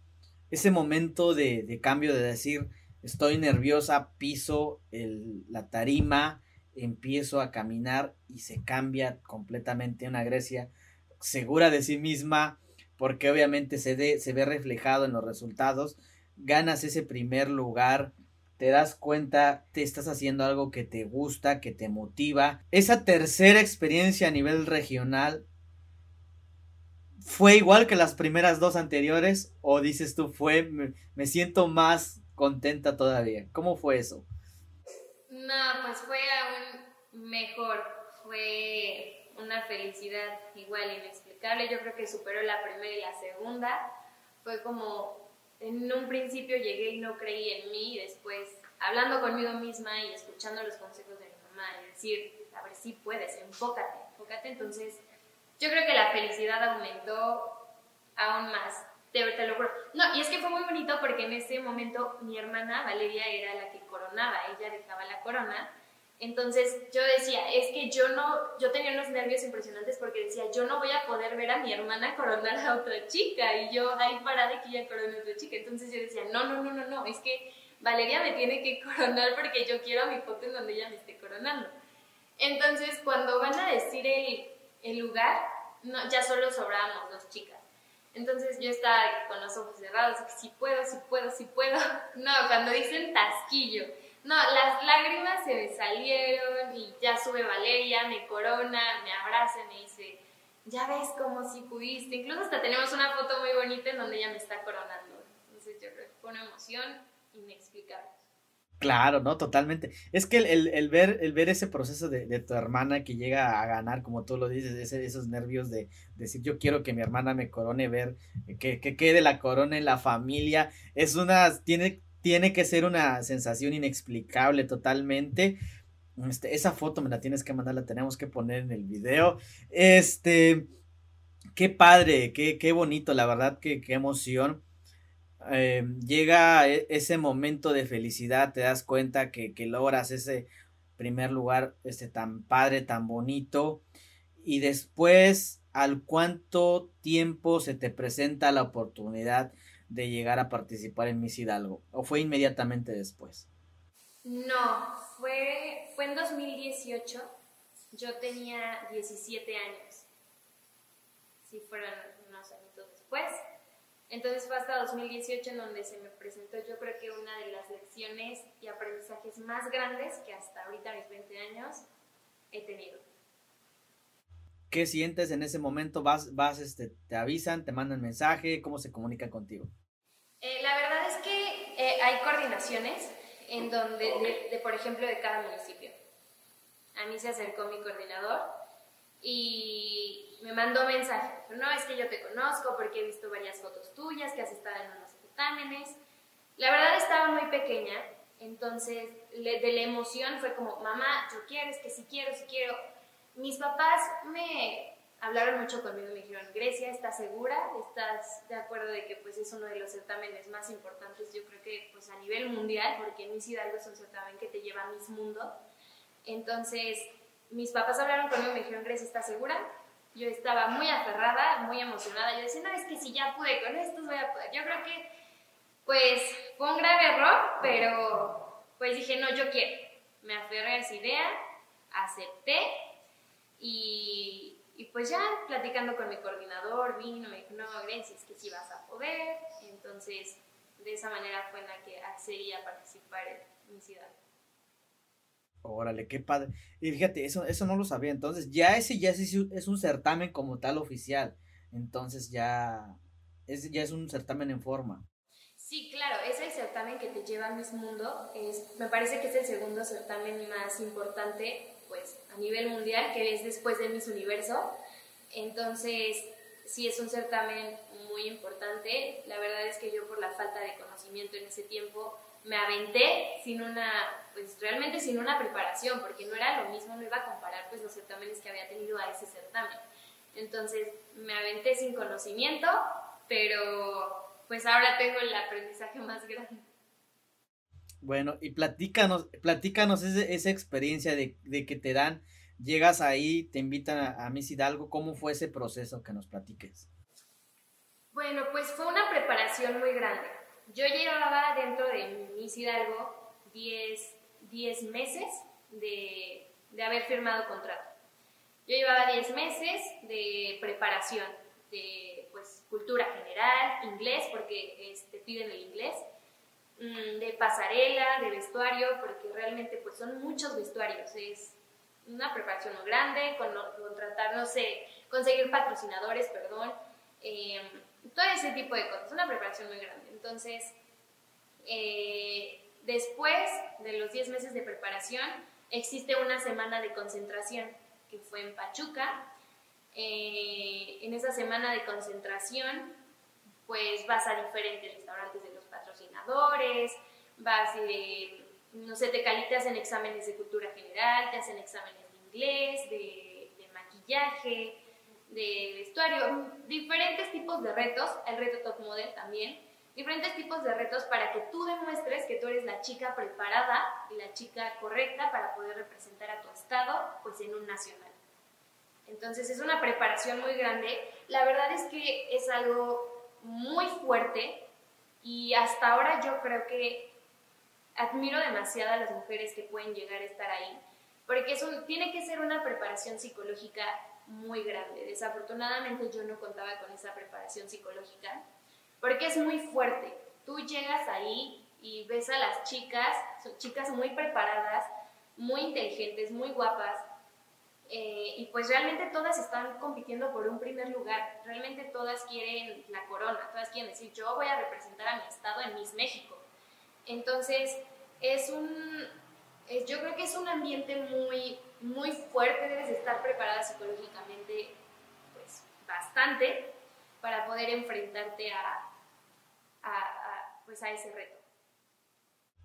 ese momento de, de cambio de decir, estoy nerviosa, piso el, la tarima, empiezo a caminar y se cambia completamente una Grecia segura de sí misma, porque obviamente se, ve reflejado en los resultados, ganas ese primer lugar, te das cuenta, te estás haciendo algo que te gusta, que te motiva. Esa tercera experiencia a nivel regional fue igual que las primeras dos anteriores o dices tú fue me, siento más contenta todavía. ¿Cómo fue eso? No, pues fue aún mejor, fue una felicidad igual inexplicable. Yo creo que superó la primera y la segunda. Fue como en un principio llegué y no creí en mí y después hablando conmigo misma y escuchando los consejos de mi mamá y decir, a ver si puedes, enfócate, enfócate. Entonces, yo creo que la felicidad aumentó aún más. Te, te lo juro. No, y es que fue muy bonito porque en ese momento mi hermana Valeria era la que coronaba, ella dejaba la corona entonces yo decía, es que yo no, yo tenía unos nervios impresionantes porque decía, yo no voy a poder ver a mi hermana coronar a otra chica y yo ahí parada que ella corone a otra chica. Entonces yo decía, no, no, no, no, no, es que Valeria me tiene que coronar porque yo quiero mi foto en donde ella me esté coronando. Entonces cuando van a decir el, el lugar, no, ya solo sobrábamos dos chicas. Entonces yo estaba con los ojos cerrados, si puedo, si puedo, si puedo. No, cuando dicen tasquillo no, las lágrimas se me salieron y ya sube Valeria, me corona, me abraza y me dice, ya ves como si pudiste. Incluso hasta tenemos una foto muy bonita en donde ella me está coronando. Entonces yo creo que fue una emoción inexplicable. Claro, no, totalmente. Es que el, ver, el ver ese proceso de, tu hermana que llega a ganar, como tú lo dices, esos nervios de, decir yo quiero que mi hermana me corone, ver que, que quede la corona en la familia, es una, tiene, tiene que ser una sensación inexplicable totalmente. Este, esa foto me la tienes que mandar, la tenemos que poner en el video. Este, qué padre, qué, qué bonito, la verdad, que qué emoción. Eh, llega e, ese momento de felicidad, te das cuenta que, que logras ese primer lugar este, tan padre, tan bonito. Y después, ¿al cuánto tiempo se te presenta la oportunidad de llegar a participar en Miss Hidalgo? ¿O fue inmediatamente después? No, fue, fue en 2018. Yo tenía 17 años. Sí, fueron unos años después. Entonces fue hasta 2018 en donde se me presentó yo creo que una de las lecciones y aprendizajes más grandes que hasta ahorita mis 20 años he tenido. ¿Qué sientes en ese momento? ¿Vas, vas, este, te avisan, te mandan mensaje? ¿Cómo se comunican contigo? Eh, la verdad es que eh, hay coordinaciones en donde, de, por ejemplo, de cada municipio. A mí se acercó mi coordinador y me mandó mensaje. No, es que yo te conozco porque he visto varias fotos tuyas que has estado en unos exámenes. La verdad estaba muy pequeña, entonces de la emoción fue como, mamá, yo quiero, es que si quiero, si quiero mis papás me hablaron mucho conmigo y me dijeron, Grecia, ¿estás segura? ¿Estás de acuerdo de que pues es uno de los certámenes más importantes, yo creo que pues a nivel mundial, porque Miss Hidalgo es un certamen que te lleva a Miss Mundo? Entonces, mis papás hablaron conmigo y me dijeron, Grecia, ¿estás segura? Yo estaba muy aferrada, muy emocionada. Yo decía, no, es que si ya pude con esto, voy a poder. Yo creo que, pues, fue un grave error, pero pues dije, no, yo quiero. Me aferré a esa idea, acepté y, y, pues ya platicando con mi coordinador, vino, me dijo, no, Grecia, es que sí vas a poder. Entonces, de esa manera fue en la que accedí a participar en mi ciudad. Órale, qué padre. Y fíjate, eso, eso no lo sabía. Entonces, ya ese ya es, es un certamen como tal oficial. Entonces ya es, ya es un certamen en forma. Sí, claro, es el certamen que te lleva a Miss Mundo. Es, me parece que es el segundo certamen más importante pues a nivel mundial, que es después de Miss Universo. Entonces, sí es un certamen muy importante. La verdad es que yo por la falta de conocimiento en ese tiempo me aventé sin una, pues realmente sin una preparación, porque no era lo mismo, no iba a comparar pues los certámenes que había tenido a ese certamen. Entonces me aventé sin conocimiento, pero pues ahora tengo el aprendizaje más grande. Bueno, y platícanos, platícanos esa experiencia de, que te dan, llegas ahí, te invitan a, a Miss Hidalgo, ¿cómo fue ese proceso que nos platiques? Bueno, pues fue una preparación muy grande. Yo llevaba dentro de Miss Hidalgo 10, 10 meses de, de haber firmado contrato. Yo llevaba 10 meses de preparación, de pues, cultura general, inglés, porque este, piden el inglés, de pasarela, de vestuario, porque realmente pues, son muchos vestuarios. Es una preparación muy grande, con, contratar, no sé, conseguir patrocinadores, perdón, em, todo ese tipo de cosas. Una preparación muy grande. Entonces, eh, después de los 10 meses de preparación, existe una semana de concentración que fue en Pachuca. Eh, en esa semana de concentración, pues vas a diferentes restaurantes patrocinadores, vas, no sé, te calitas en exámenes de cultura general, te hacen exámenes de inglés, de, de maquillaje, de vestuario, diferentes tipos de retos, el reto top model también, diferentes tipos de retos para que tú demuestres que tú eres la chica preparada y la chica correcta para poder representar a tu estado pues en un nacional. Entonces es una preparación muy grande. La verdad es que es algo muy fuerte y hasta ahora yo creo que admiro demasiado a las mujeres que pueden llegar a estar ahí, porque es tiene que ser una preparación psicológica muy grande. Desafortunadamente yo no contaba con esa preparación psicológica porque es muy fuerte. Tú llegas ahí y ves a las chicas, son chicas muy preparadas, muy inteligentes, muy guapas, eh, y pues realmente todas están compitiendo por un primer lugar, realmente todas quieren la corona, todas quieren decir, yo voy a representar a mi estado en Miss México. Entonces, es un, yo creo que es un ambiente muy, muy fuerte, debes estar preparada psicológicamente, pues bastante, para poder enfrentarte a, pues a ese reto.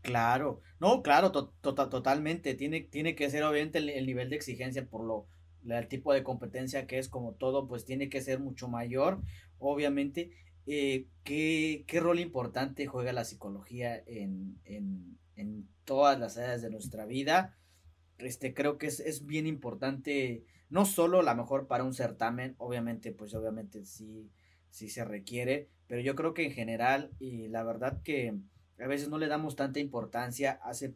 Claro, no, claro, totalmente. Tiene, tiene que ser obviamente el, nivel de exigencia por lo el tipo de competencia que es como todo, pues tiene que ser mucho mayor, obviamente. Eh, ¿qué, ¿qué, rol importante juega la psicología en, en, en, todas las áreas de nuestra vida? Este, creo que es, es bien importante, no solo la mejor para un certamen, obviamente, pues obviamente sí, sí se requiere, pero yo creo que en general, y la verdad que a veces no le damos tanta importancia, hace,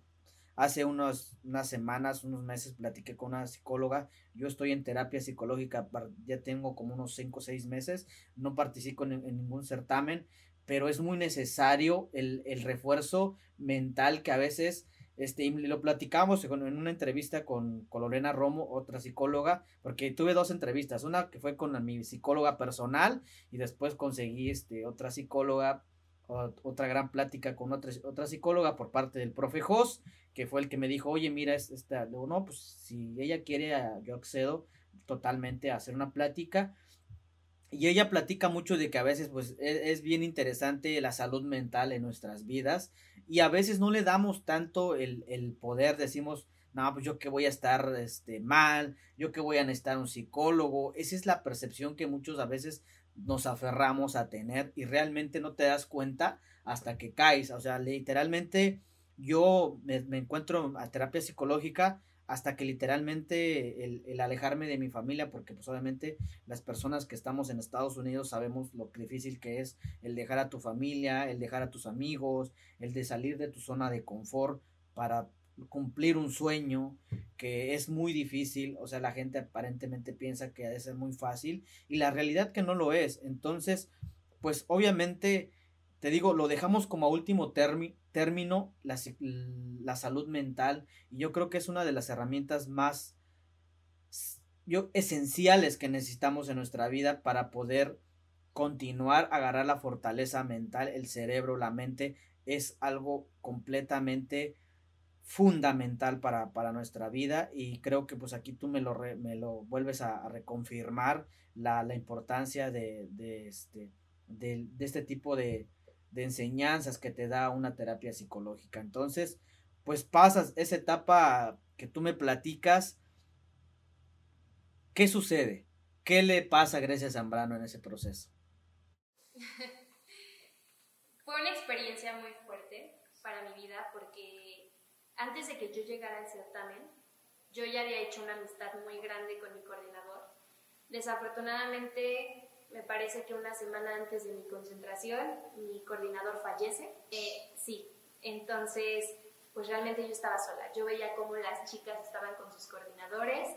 hace unas semanas, unos meses platiqué con una psicóloga, yo estoy en terapia psicológica, ya tengo como unos 5 o 6 meses, no participo en, ningún certamen, pero es muy necesario el, el refuerzo mental que a veces este, lo platicamos en una entrevista con, con, Lorena Romo, otra psicóloga, porque tuve dos entrevistas, una que fue con mi psicóloga personal y después conseguí este, otra psicóloga, otra gran plática con otra, otra psicóloga por parte del profe Jos, que fue el que me dijo, oye, mira, esta, no, pues si ella quiere, yo accedo totalmente a hacer una plática y ella platica mucho de que a veces pues e, es, bien interesante la salud mental en nuestras vidas y a veces no le damos tanto el, el poder, decimos, no, pues yo que voy a estar este, mal, yo que voy a necesitar un psicólogo, esa es la percepción que muchos a veces nos aferramos a tener y realmente no te das cuenta hasta que caes, o sea, literalmente yo me, encuentro a terapia psicológica hasta que literalmente el, alejarme de mi familia, porque pues obviamente las personas que estamos en Estados Unidos sabemos lo difícil que es el dejar a tu familia, el dejar a tus amigos, el de salir de tu zona de confort para cumplir un sueño que es muy difícil, o sea, la gente aparentemente piensa que ha de ser muy fácil y la realidad que no lo es. Entonces, pues obviamente te digo, lo dejamos como último término la, la, salud mental y yo creo que es una de las herramientas más yo, esenciales que necesitamos en nuestra vida para poder continuar a agarrar la fortaleza mental, el cerebro, la mente, es algo completamente fundamental para, para, nuestra vida y creo que pues aquí tú me lo, me lo vuelves a, reconfirmar la, la importancia de, este, de, este tipo de, de enseñanzas que te da una terapia psicológica. Entonces, pues pasas esa etapa que tú me platicas. ¿Qué sucede? ¿Qué le pasa a Grecia Zambrano en ese proceso? Fue una experiencia muy fuerte para mi vida antes de que yo llegara al certamen, yo ya había hecho una amistad muy grande con mi coordinador. Desafortunadamente, me parece que una semana antes de mi concentración, mi coordinador fallece. Eh, sí, entonces, pues realmente yo estaba sola. Yo veía cómo las chicas estaban con sus coordinadores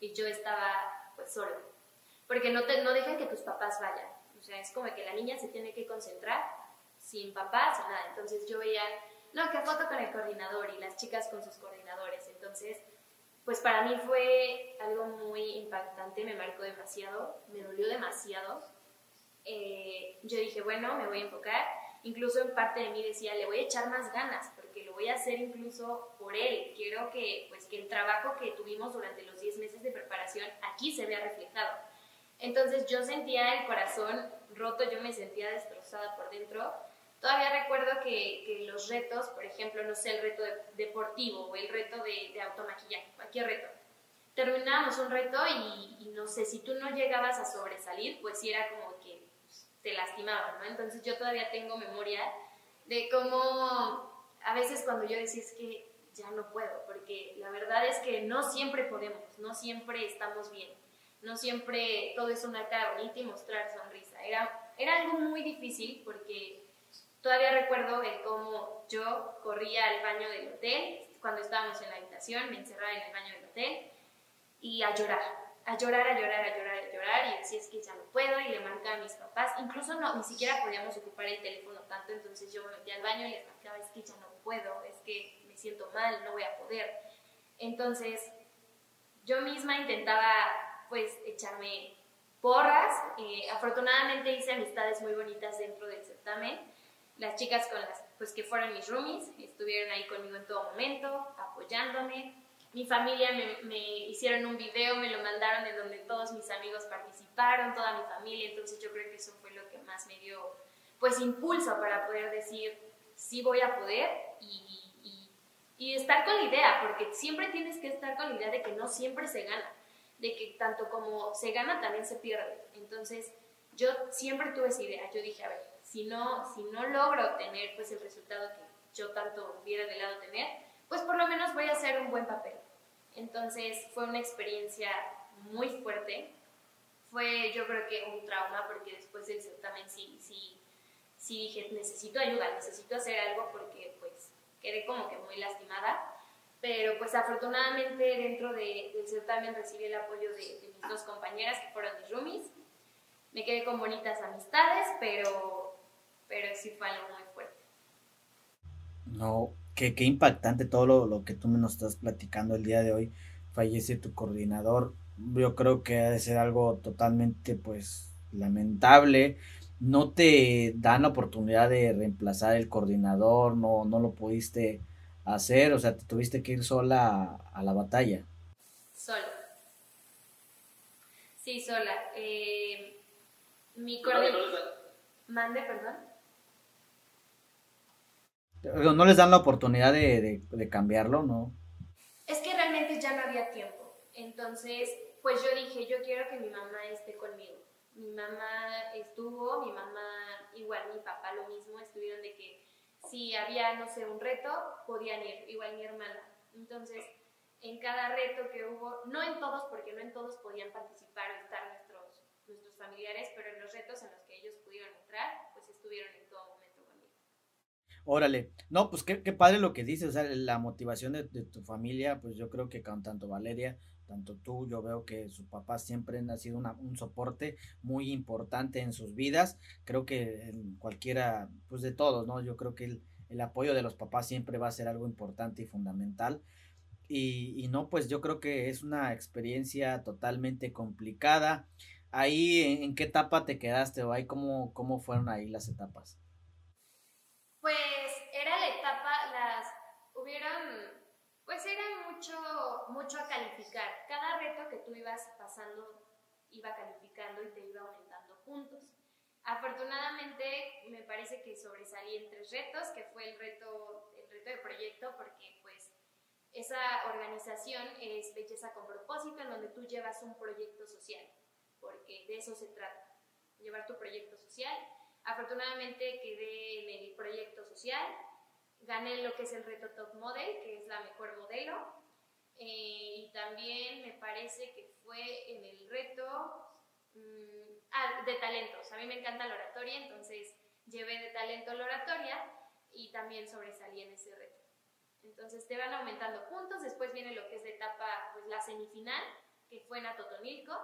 y yo estaba pues sola. Porque no, te, no dejan que tus papás vayan. O sea, es como que la niña se tiene que concentrar sin papás nada. Entonces yo veía, no, que foto con el coordinador y las chicas con sus coordinadores. Entonces, pues para mí fue algo muy impactante, me marcó demasiado, me dolió demasiado. Eh, yo dije, bueno, me voy a enfocar. Incluso en parte de mí decía, le voy a echar más ganas, porque lo voy a hacer incluso por él. Quiero que, pues, que el trabajo que tuvimos durante los 10 meses de preparación aquí se vea reflejado. Entonces yo sentía el corazón roto, yo me sentía destrozada por dentro. Todavía recuerdo que, que los retos, por ejemplo, no sé, el reto deportivo o el reto de, de automaquillaje, cualquier reto, terminábamos un reto y, no sé, si tú no llegabas a sobresalir, pues sí era como que pues, te lastimaban, ¿no? Entonces yo todavía tengo memoria de cómo a veces cuando yo decía es que ya no puedo, porque la verdad es que no siempre podemos, no siempre estamos bien no siempre todo es una cara bonita y mostrar sonrisa. Era, era algo muy difícil porque todavía recuerdo cómo yo corría al baño del hotel, cuando estábamos en la habitación, me encerraba en el baño del hotel y a llorar, a llorar, a llorar, a llorar, a llorar y decía es que ya no puedo y le marcaba a mis papás, incluso no, ni siquiera podíamos ocupar el teléfono tanto, entonces yo me metía al baño y les marcaba es que ya no puedo, es que me siento mal, no voy a poder. Entonces yo misma intentaba pues echarme porras. Eh, afortunadamente hice amistades muy bonitas dentro del certamen. Las chicas con las pues que fueron mis roomies estuvieron ahí conmigo en todo momento, apoyándome. Mi familia me, me, hicieron un video, me lo mandaron en donde todos mis amigos participaron, toda mi familia, entonces yo creo que eso fue lo que más me dio pues impulso para poder decir sí voy a poder y, y, y estar con la idea, porque siempre tienes que estar con la idea de que no siempre se gana de que tanto como se gana también se pierde. Entonces, yo siempre tuve esa idea. Yo dije, a ver, si no, si no logro tener pues el resultado que yo tanto hubiera de lado tener, pues por lo menos voy a hacer un buen papel. Entonces, fue una experiencia muy fuerte. Fue, yo creo que un trauma, porque después del certamen sí, sí, sí dije, necesito ayuda, necesito hacer algo porque pues quedé como que muy lastimada pero pues afortunadamente dentro de, del certamen recibí el apoyo de, mis dos compañeras que fueron mis roomies. Me quedé con bonitas amistades, pero, pero sí fue algo muy fuerte. No, qué, qué impactante todo lo, lo, que tú me nos estás platicando el día de hoy. Fallece tu coordinador. Yo creo que ha de ser algo totalmente pues lamentable. No te dan la oportunidad de reemplazar el coordinador, no, no lo pudiste hacer? O sea, te tuviste que ir sola a, la batalla. Sola. Sí, sola. Eh, mi coordinador... Mande, perdón. No les dan la oportunidad de, de, cambiarlo, ¿no? Es que realmente ya no había tiempo. Entonces, pues yo dije, yo quiero que mi mamá esté conmigo. Mi mamá estuvo, mi mamá, igual mi papá lo mismo, estuvieron de que si había, no sé, un reto, podían ir, igual mi hermana. Entonces, en cada reto que hubo, no en todos, porque no en todos podían participar o estar nuestros, nuestros familiares, pero en los retos en los que ellos pudieron entrar, pues estuvieron en todo momento conmigo. Órale, no, pues qué, qué padre lo que dices, o sea, la motivación de, de, tu familia, pues yo creo que con tanto Valeria, tanto tú, yo veo que su papá siempre ha sido una, un soporte muy importante en sus vidas, creo que en cualquiera, pues de todos, ¿no? Yo creo que el, el apoyo de los papás siempre va a ser algo importante y fundamental. Y, y, no, pues yo creo que es una experiencia totalmente complicada. Ahí, ¿en, en qué etapa te quedaste o ahí cómo, cómo fueron ahí las etapas? Pues era la etapa, las, hubieron pues era mucho, mucho a calificar. Cada reto que tú ibas pasando iba calificando y te iba aumentando puntos. Afortunadamente me parece que sobresalí en tres retos, que fue el reto, el reto de proyecto, porque pues esa organización es Belleza con propósito, en donde tú llevas un proyecto social, porque de eso se trata, llevar tu proyecto social. Afortunadamente quedé en el proyecto social, gané lo que es el reto Top Model, que es la mejor modelo, eh, y también me parece que fue en el reto mm, ah, de talentos. A mí me encanta la oratoria, entonces llevé de talento la oratoria y también sobresalí en ese reto. Entonces te van aumentando puntos, después viene lo que es de etapa, pues la semifinal, que fue en Atotonilco,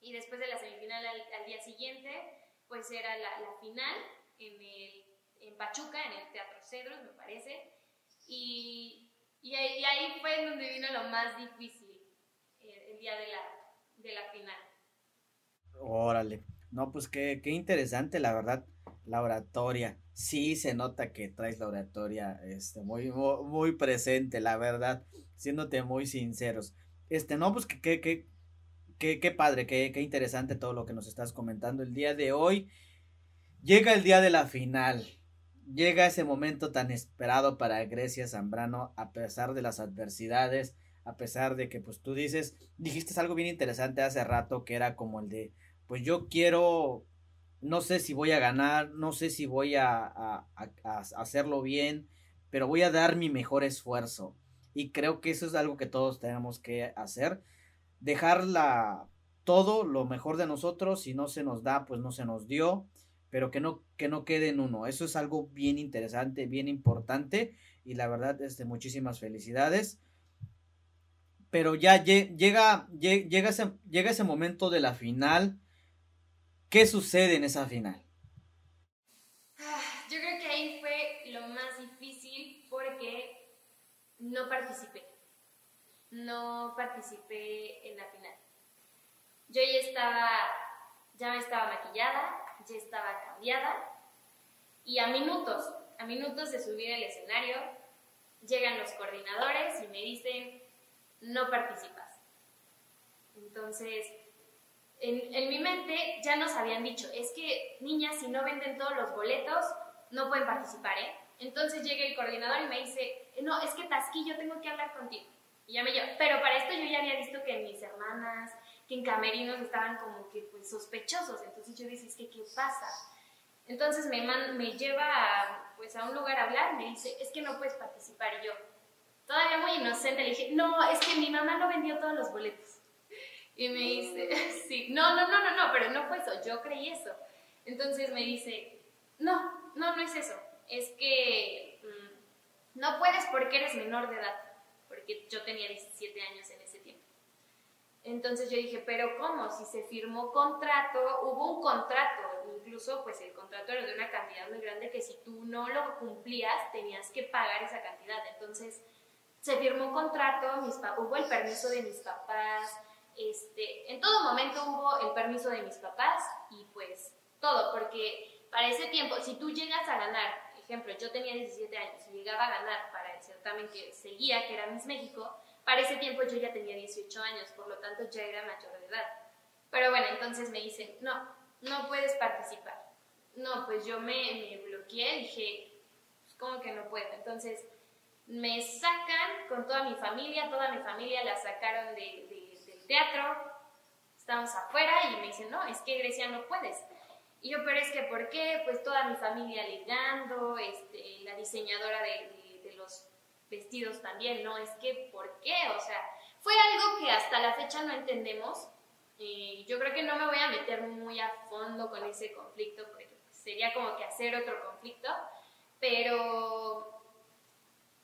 y después de la semifinal al, día siguiente, pues era la, la final en, el, en Pachuca, en el Teatro Cedros, me parece, y, y, ahí, fue donde vino lo más difícil, eh, el, día de la, de la final. Órale, no, pues qué, qué interesante, la verdad la oratoria. Sí se nota que traes la oratoria este, muy, muy, presente, la verdad, siéndote muy sinceros. Este, no, pues que, que, que, que, padre, qué, qué interesante todo lo que nos estás comentando el día de hoy. Llega el día de la final. Llega ese momento tan esperado para Grecia Zambrano, a pesar de las adversidades, a pesar de que, pues tú dices, dijiste algo bien interesante hace rato, que era como el de, pues yo quiero no sé si voy a ganar, no sé si voy a, hacerlo bien, pero voy a dar mi mejor esfuerzo. Y creo que eso es algo que todos tenemos que hacer. Dejarla todo lo mejor de nosotros, si no se nos da, pues no se nos dio, pero que no, que no quede en uno. Eso es algo bien interesante, bien importante y la verdad, este, muchísimas felicidades. Pero ya llega, llega, ese, llega ese momento de la final ¿Qué sucede en esa final? Ah, yo creo que ahí fue lo más difícil porque no participé. No participé en la final. Yo ya estaba, ya me estaba maquillada, ya estaba cambiada y a minutos, a minutos de subir al escenario, llegan los coordinadores y me dicen, no participas. Entonces, en, mi mente ya nos habían dicho, es que niñas, si no venden todos los boletos, no pueden participar, ¿eh? Entonces llega el coordinador y me dice, no, es que Tasquillo, tengo que hablar contigo. Y ya me llevo, pero para esto yo ya había visto que mis hermanas, que en camerinos estaban como que pues sospechosos, entonces yo es que, ¿qué pasa? Entonces me, me lleva a, pues, a un lugar a hablar, me dice, es que no puedes participar. Y yo, todavía muy inocente, le dije, no, es que mi mamá no vendió todos los boletos. Y me dice, sí, no, no, no, no, no, pero no fue eso, yo creí eso. Entonces me dice, no, no, no es eso, es que mm, no puedes porque eres menor de edad, porque yo tenía 17 años en. Entonces yo dije, pero ¿cómo? Si se firmó contrato, hubo un contrato, incluso pues el contrato era de una cantidad muy grande que si tú no lo cumplías tenías que pagar esa cantidad. Entonces se firmó un contrato, mis hubo el permiso de mis papás, este, en todo momento hubo el permiso de mis papás y pues todo, porque para ese tiempo, si tú llegas a ganar, ejemplo, yo tenía 17 años y llegaba a ganar para el certamen que seguía, que era Miss México, para ese tiempo yo ya tenía 18 años, por lo tanto ya era mayor de edad. Pero bueno, entonces me dicen, no, no puedes participar. No, pues yo me, me bloqueé, dije, pues ¿cómo que no puedo? Entonces me sacan con toda mi familia, toda mi familia la sacaron de teatro, estamos afuera y me dicen, no, es que Grecia no puedes. Y yo, pero es que, ¿por qué? Pues toda mi familia ligando, este, la diseñadora de, vestidos también, ¿no? Es que, ¿por qué? O sea, fue algo que hasta la fecha no entendemos. Y yo creo que no me voy a meter muy a fondo con ese conflicto, porque sería como que hacer otro conflicto, pero,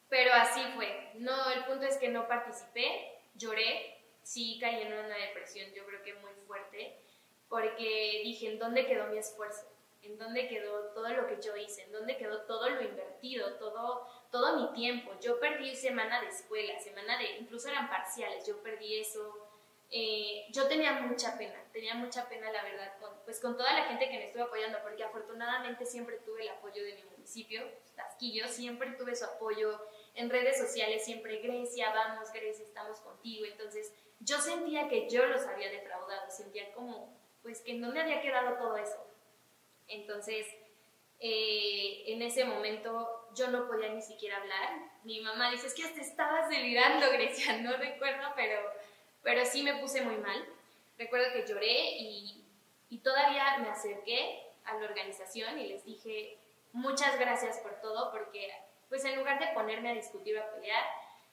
pero así fue. No, el punto es que no participé, lloré, sí caí en una depresión, yo creo que muy fuerte, porque dije, ¿en dónde quedó mi esfuerzo? ¿En dónde quedó todo lo que yo hice? ¿En dónde quedó todo lo invertido? Todo, todo mi tiempo. Yo perdí semana de escuela, semana de, incluso eran parciales, yo perdí eso. Eh, yo tenía mucha pena, tenía mucha pena la verdad, con, pues con toda la gente que me estuvo apoyando, porque afortunadamente siempre tuve el apoyo de mi municipio, Tasquillo, siempre tuve su apoyo en redes sociales, siempre Grecia, vamos Grecia, estamos contigo, entonces yo sentía que yo los había defraudado, sentía como, pues que no me había quedado todo eso. Entonces, eh, en ese momento yo no podía ni siquiera hablar. Mi mamá dice, es que hasta estabas delirando, Grecia, no recuerdo, pero, pero sí me puse muy mal. Recuerdo que lloré y, y todavía me acerqué a la organización y les dije, muchas gracias por todo, porque pues en lugar de ponerme a discutir o a pelear,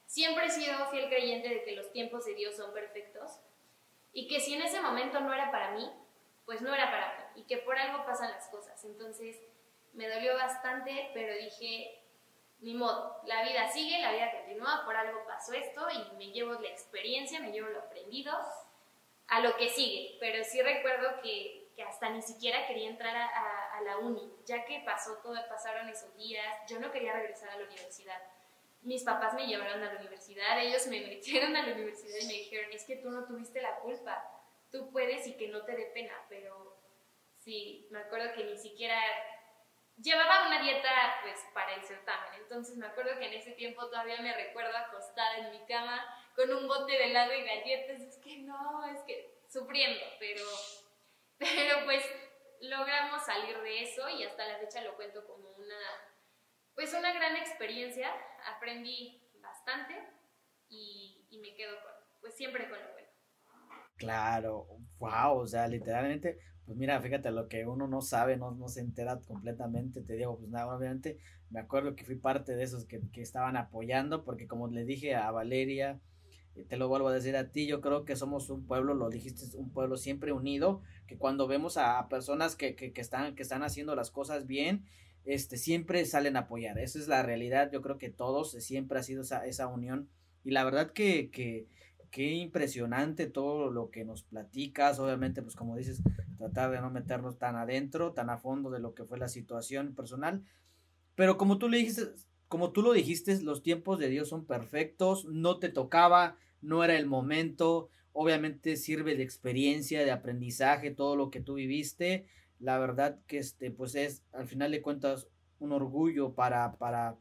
siempre he sido fiel creyente de que los tiempos de Dios son perfectos y que si en ese momento no era para mí, pues no era para mí y que por algo pasan las cosas. Entonces me dolió bastante, pero dije, ni modo, la vida sigue, la vida continúa, por algo pasó esto y me llevo la experiencia, me llevo lo aprendido a lo que sigue. Pero sí recuerdo que, que hasta ni siquiera quería entrar a, a, la uni, ya que pasó todo, pasaron esos días, yo no quería regresar a la universidad. Mis papás me llevaron a la universidad, ellos me metieron a la universidad y me dijeron, es que tú no tuviste la culpa, tú puedes y que no te dé pena, pero sí, me acuerdo que ni siquiera llevaba una dieta pues para el certamen, entonces me acuerdo que en ese tiempo todavía me recuerdo acostada en mi cama con un bote de helado y galletas, es que no, es que sufriendo, pero, pero pues logramos salir de eso y hasta la fecha lo cuento como una, pues una gran experiencia, aprendí bastante y, y me quedo con, pues siempre con lo bueno. Claro, wow, o sea, literalmente, pues mira, fíjate, lo que uno no sabe, no, no se entera completamente, te digo, pues nada, obviamente me acuerdo que fui parte de esos que, que estaban apoyando, porque como le dije a Valeria, te lo vuelvo a decir a ti, yo creo que somos un pueblo, lo dijiste, un pueblo siempre unido, que cuando vemos a personas que, que, que, están, que están haciendo las cosas bien, este, siempre salen a apoyar, esa es la realidad, yo creo que todos, siempre ha sido esa, esa unión, y la verdad que, que qué impresionante todo lo que nos platicas, obviamente, pues como dices, tratar de no meternos tan adentro, tan a fondo de lo que fue la situación personal, pero como tú le dijiste, como tú lo dijiste, los tiempos de Dios son perfectos, no te tocaba, no era el momento, obviamente sirve de experiencia, de aprendizaje, todo lo que tú viviste, la verdad que este, pues es, al final de cuentas, un orgullo para, para,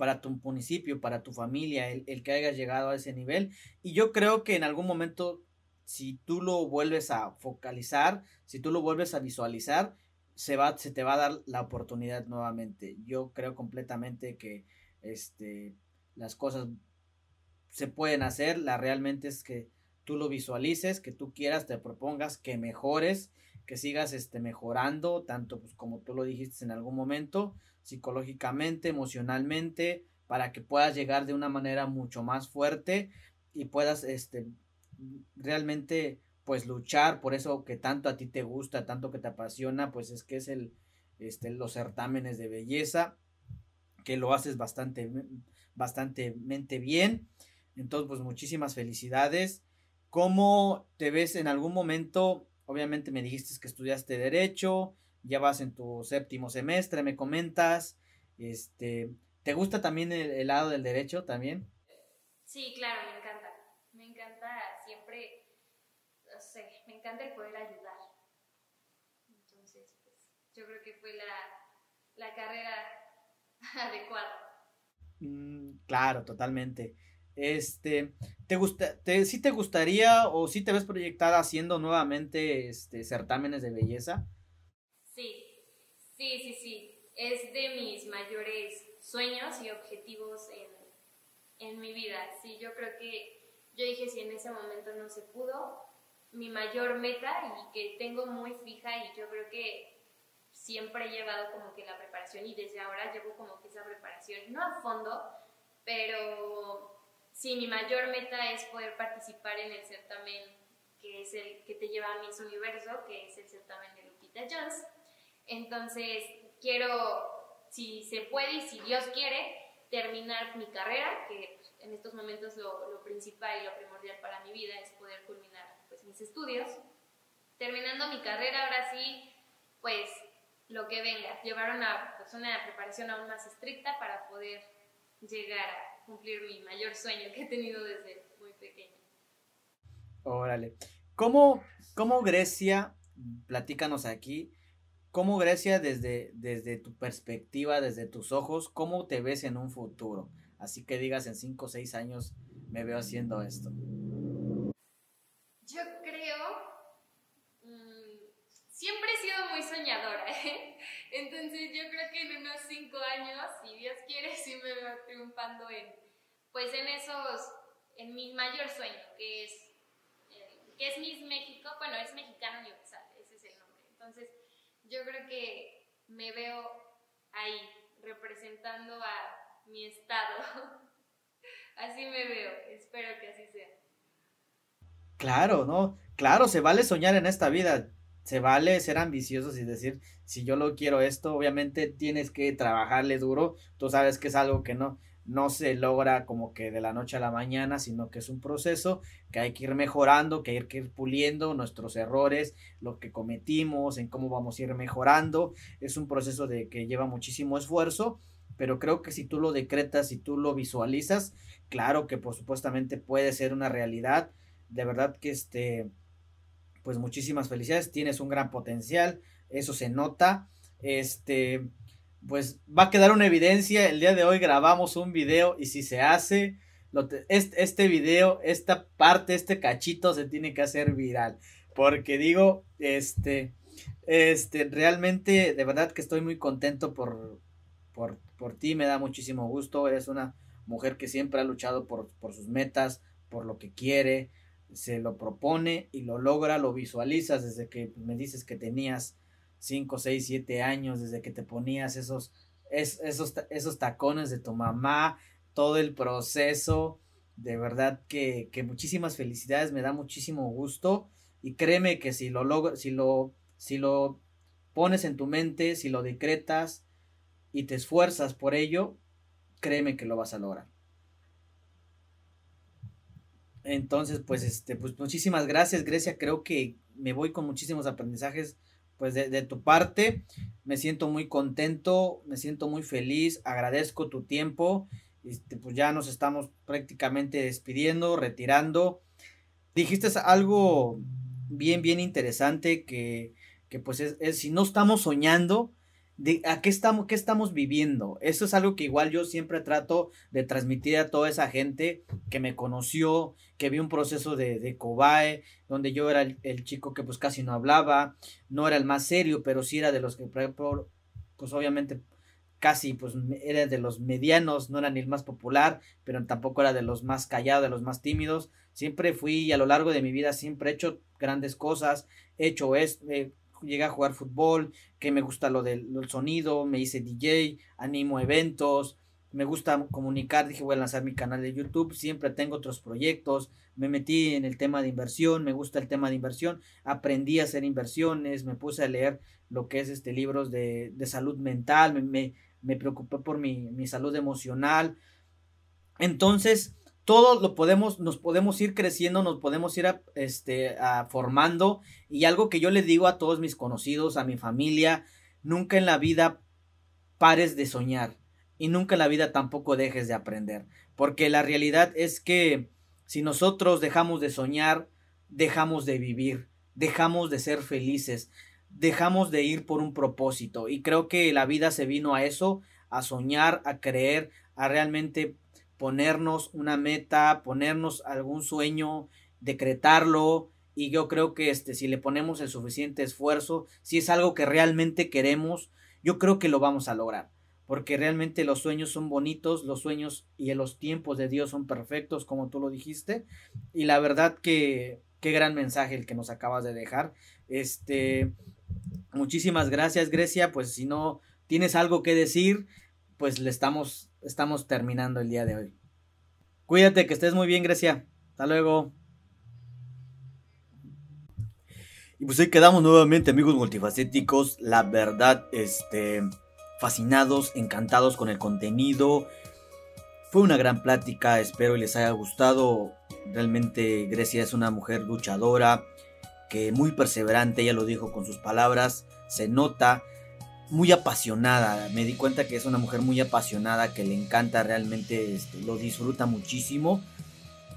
para tu municipio, para tu familia, el, el, que hayas llegado a ese nivel. Y yo creo que en algún momento, si tú lo vuelves a focalizar, si tú lo vuelves a visualizar, se, va, se te va a dar la oportunidad nuevamente. Yo creo completamente que este, las cosas se pueden hacer, la realmente es que tú lo visualices, que tú quieras, te propongas, que mejores, que sigas este, mejorando, tanto pues, como tú lo dijiste en algún momento, psicológicamente, emocionalmente, para que puedas llegar de una manera mucho más fuerte y puedas este, realmente pues luchar por eso que tanto a ti te gusta, tanto que te apasiona, pues es que es el, este, los certámenes de belleza, que lo haces bastante, bastantemente bien. Entonces, pues muchísimas felicidades. ¿Cómo te ves en algún momento? Obviamente me dijiste que estudiaste derecho, ya vas en tu séptimo semestre, me comentas, este, ¿te gusta también el, el, lado del derecho también? Sí, claro, me encanta, me encanta siempre, no sé, me encanta el poder ayudar. Entonces, pues, yo creo que fue la, la carrera adecuada. Mm, claro, totalmente. Este, ¿te gusta, sí te gustaría o sí te ves proyectada haciendo nuevamente este certámenes de belleza? Sí, sí, sí, sí. Es de mis mayores sueños y objetivos en, en mi vida. Sí, yo creo que yo dije si en ese momento no se pudo, mi mayor meta y que tengo muy fija y yo creo que siempre he llevado como que la preparación y desde ahora llevo como que esa preparación, no a fondo, pero sí, mi mayor meta es poder participar en el certamen que es el que te lleva a Miss Universo, que es el certamen de Lupita Jones. Entonces, quiero, si se puede y si Dios quiere, terminar mi carrera, que pues, en estos momentos lo, lo, principal y lo primordial para mi vida es poder culminar pues, mis estudios. Terminando mi carrera, ahora sí, pues lo que venga, llevar una, pues, una preparación aún más estricta para poder llegar a cumplir mi mayor sueño que he tenido desde muy pequeña. Órale. ¿Cómo, cómo Grecia, platícanos aquí, cómo Grecia desde, desde tu perspectiva, desde tus ojos, cómo te ves en un futuro? Así que digas en 5 o 6 años me veo haciendo esto. Yo creo, mmm, siempre he sido muy soñadora, me veo triunfando en, pues en esos, en mi mayor sueño, que es, eh, que es Miss México, bueno, es Mexicano Universal, ese es el nombre. Entonces, yo creo que me veo ahí, representando a mi estado. así me veo, espero que así sea. Claro, ¿no? Claro, se vale soñar en esta vida se vale ser ambiciosos y decir, si yo lo quiero esto, obviamente tienes que trabajarle duro, tú sabes que es algo que no, no se logra como que de la noche a la mañana, sino que es un proceso que hay que ir mejorando, que hay que ir puliendo nuestros errores, lo que cometimos, en cómo vamos a ir mejorando. Es un proceso de que lleva muchísimo esfuerzo, pero creo que si tú lo decretas, si tú lo visualizas, claro que por supuestamente puede ser una realidad. De verdad que este pues muchísimas felicidades, tienes un gran potencial, eso se nota. Este, pues va a quedar una evidencia, el día de hoy grabamos un video y si se hace, este, este video, esta parte, este cachito se tiene que hacer viral, porque digo, este, este, realmente, de verdad que estoy muy contento por, por, por ti, me da muchísimo gusto, eres una mujer que siempre ha luchado por, por sus metas, por lo que quiere, se lo propone y lo logra, lo visualizas desde que me dices que tenías 5, 6, 7 años, desde que te ponías esos, esos, esos tacones de tu mamá, todo el proceso, de verdad que, que, muchísimas felicidades, me da muchísimo gusto y créeme que si lo logro, si lo, si lo pones en tu mente, si lo decretas y te esfuerzas por ello, créeme que lo vas a lograr. Entonces, pues, este, pues muchísimas gracias, Grecia. Creo que me voy con muchísimos aprendizajes, pues, de, tu parte. Me siento muy contento, me siento muy feliz, agradezco tu tiempo. Este, pues ya nos estamos prácticamente despidiendo, retirando. Dijiste algo bien, bien interesante que, que pues es, es, si no estamos soñando, de a qué estamos, qué estamos viviendo. Eso es algo que igual yo siempre trato de transmitir a toda esa gente que me conoció, que vi un proceso de, de cobae, donde yo era el, chico que pues casi no hablaba, no era el más serio, pero sí era de los que, pues obviamente casi pues era de los medianos, no era ni el más popular, pero tampoco era de los más callados, de los más tímidos. Siempre fui y a lo largo de mi vida siempre he hecho grandes cosas, he hecho esto, llegué a jugar fútbol, que me gusta lo del, sonido, me hice DJ, animo eventos, me gusta comunicar, dije voy a lanzar mi canal de YouTube, siempre tengo otros proyectos, me metí en el tema de inversión, me gusta el tema de inversión, aprendí a hacer inversiones, me puse a leer lo que es este libros de, de salud mental, me, me, me preocupé por mi, mi salud emocional. Entonces, todo lo podemos, nos podemos ir creciendo, nos podemos ir este, formando. Y algo que yo le digo a todos mis conocidos, a mi familia, nunca en la vida pares de soñar. Y nunca en la vida tampoco dejes de aprender. Porque la realidad es que si nosotros dejamos de soñar, dejamos de vivir, dejamos de ser felices, dejamos de ir por un propósito. Y creo que la vida se vino a eso, a soñar, a creer, a realmente ponernos una meta, ponernos algún sueño, decretarlo. Y yo creo que este si le ponemos el suficiente esfuerzo, si es algo que realmente queremos, yo creo que lo vamos a lograr, porque realmente los sueños son bonitos, los sueños y los tiempos de Dios son perfectos, como tú lo dijiste, y la verdad que qué gran mensaje el que nos acabas de dejar. Este muchísimas gracias, Grecia, pues si no tienes algo que decir, pues le estamos estamos terminando el día de hoy. Cuídate, que estés muy bien, Grecia. Hasta luego. Y pues ahí quedamos nuevamente, amigos multifacéticos. La verdad, este, fascinados, encantados con el contenido. Fue una gran plática, espero les haya gustado. Realmente Grecia es una mujer luchadora, que muy perseverante, ella lo dijo con sus palabras, se nota muy apasionada. Me di cuenta que es una mujer muy apasionada, que le encanta realmente, este, lo disfruta muchísimo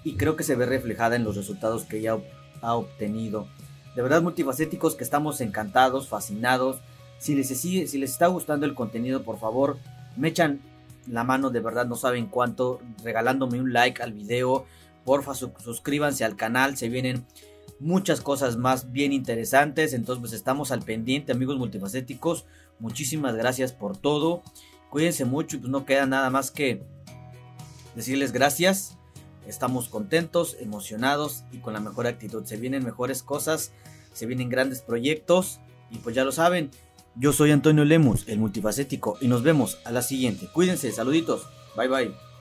y creo que se ve reflejada en los resultados que ella ha obtenido. De verdad, multifacéticos que estamos encantados, fascinados. Si les, si les está gustando el contenido, por favor, me echan la mano, de verdad no saben cuánto, regalándome un like al video. Porfa, suscríbanse al canal, se vienen muchas cosas más bien interesantes. Entonces, pues estamos al pendiente, amigos multifacéticos. Muchísimas gracias por todo. Cuídense mucho y pues no queda nada más que decirles gracias. Estamos contentos, emocionados y con la mejor actitud. Se vienen mejores cosas, se vienen grandes proyectos y pues ya lo saben. Yo soy Antonio Lemus, el multifacético, y nos vemos a la siguiente. Cuídense, saluditos. Bye bye.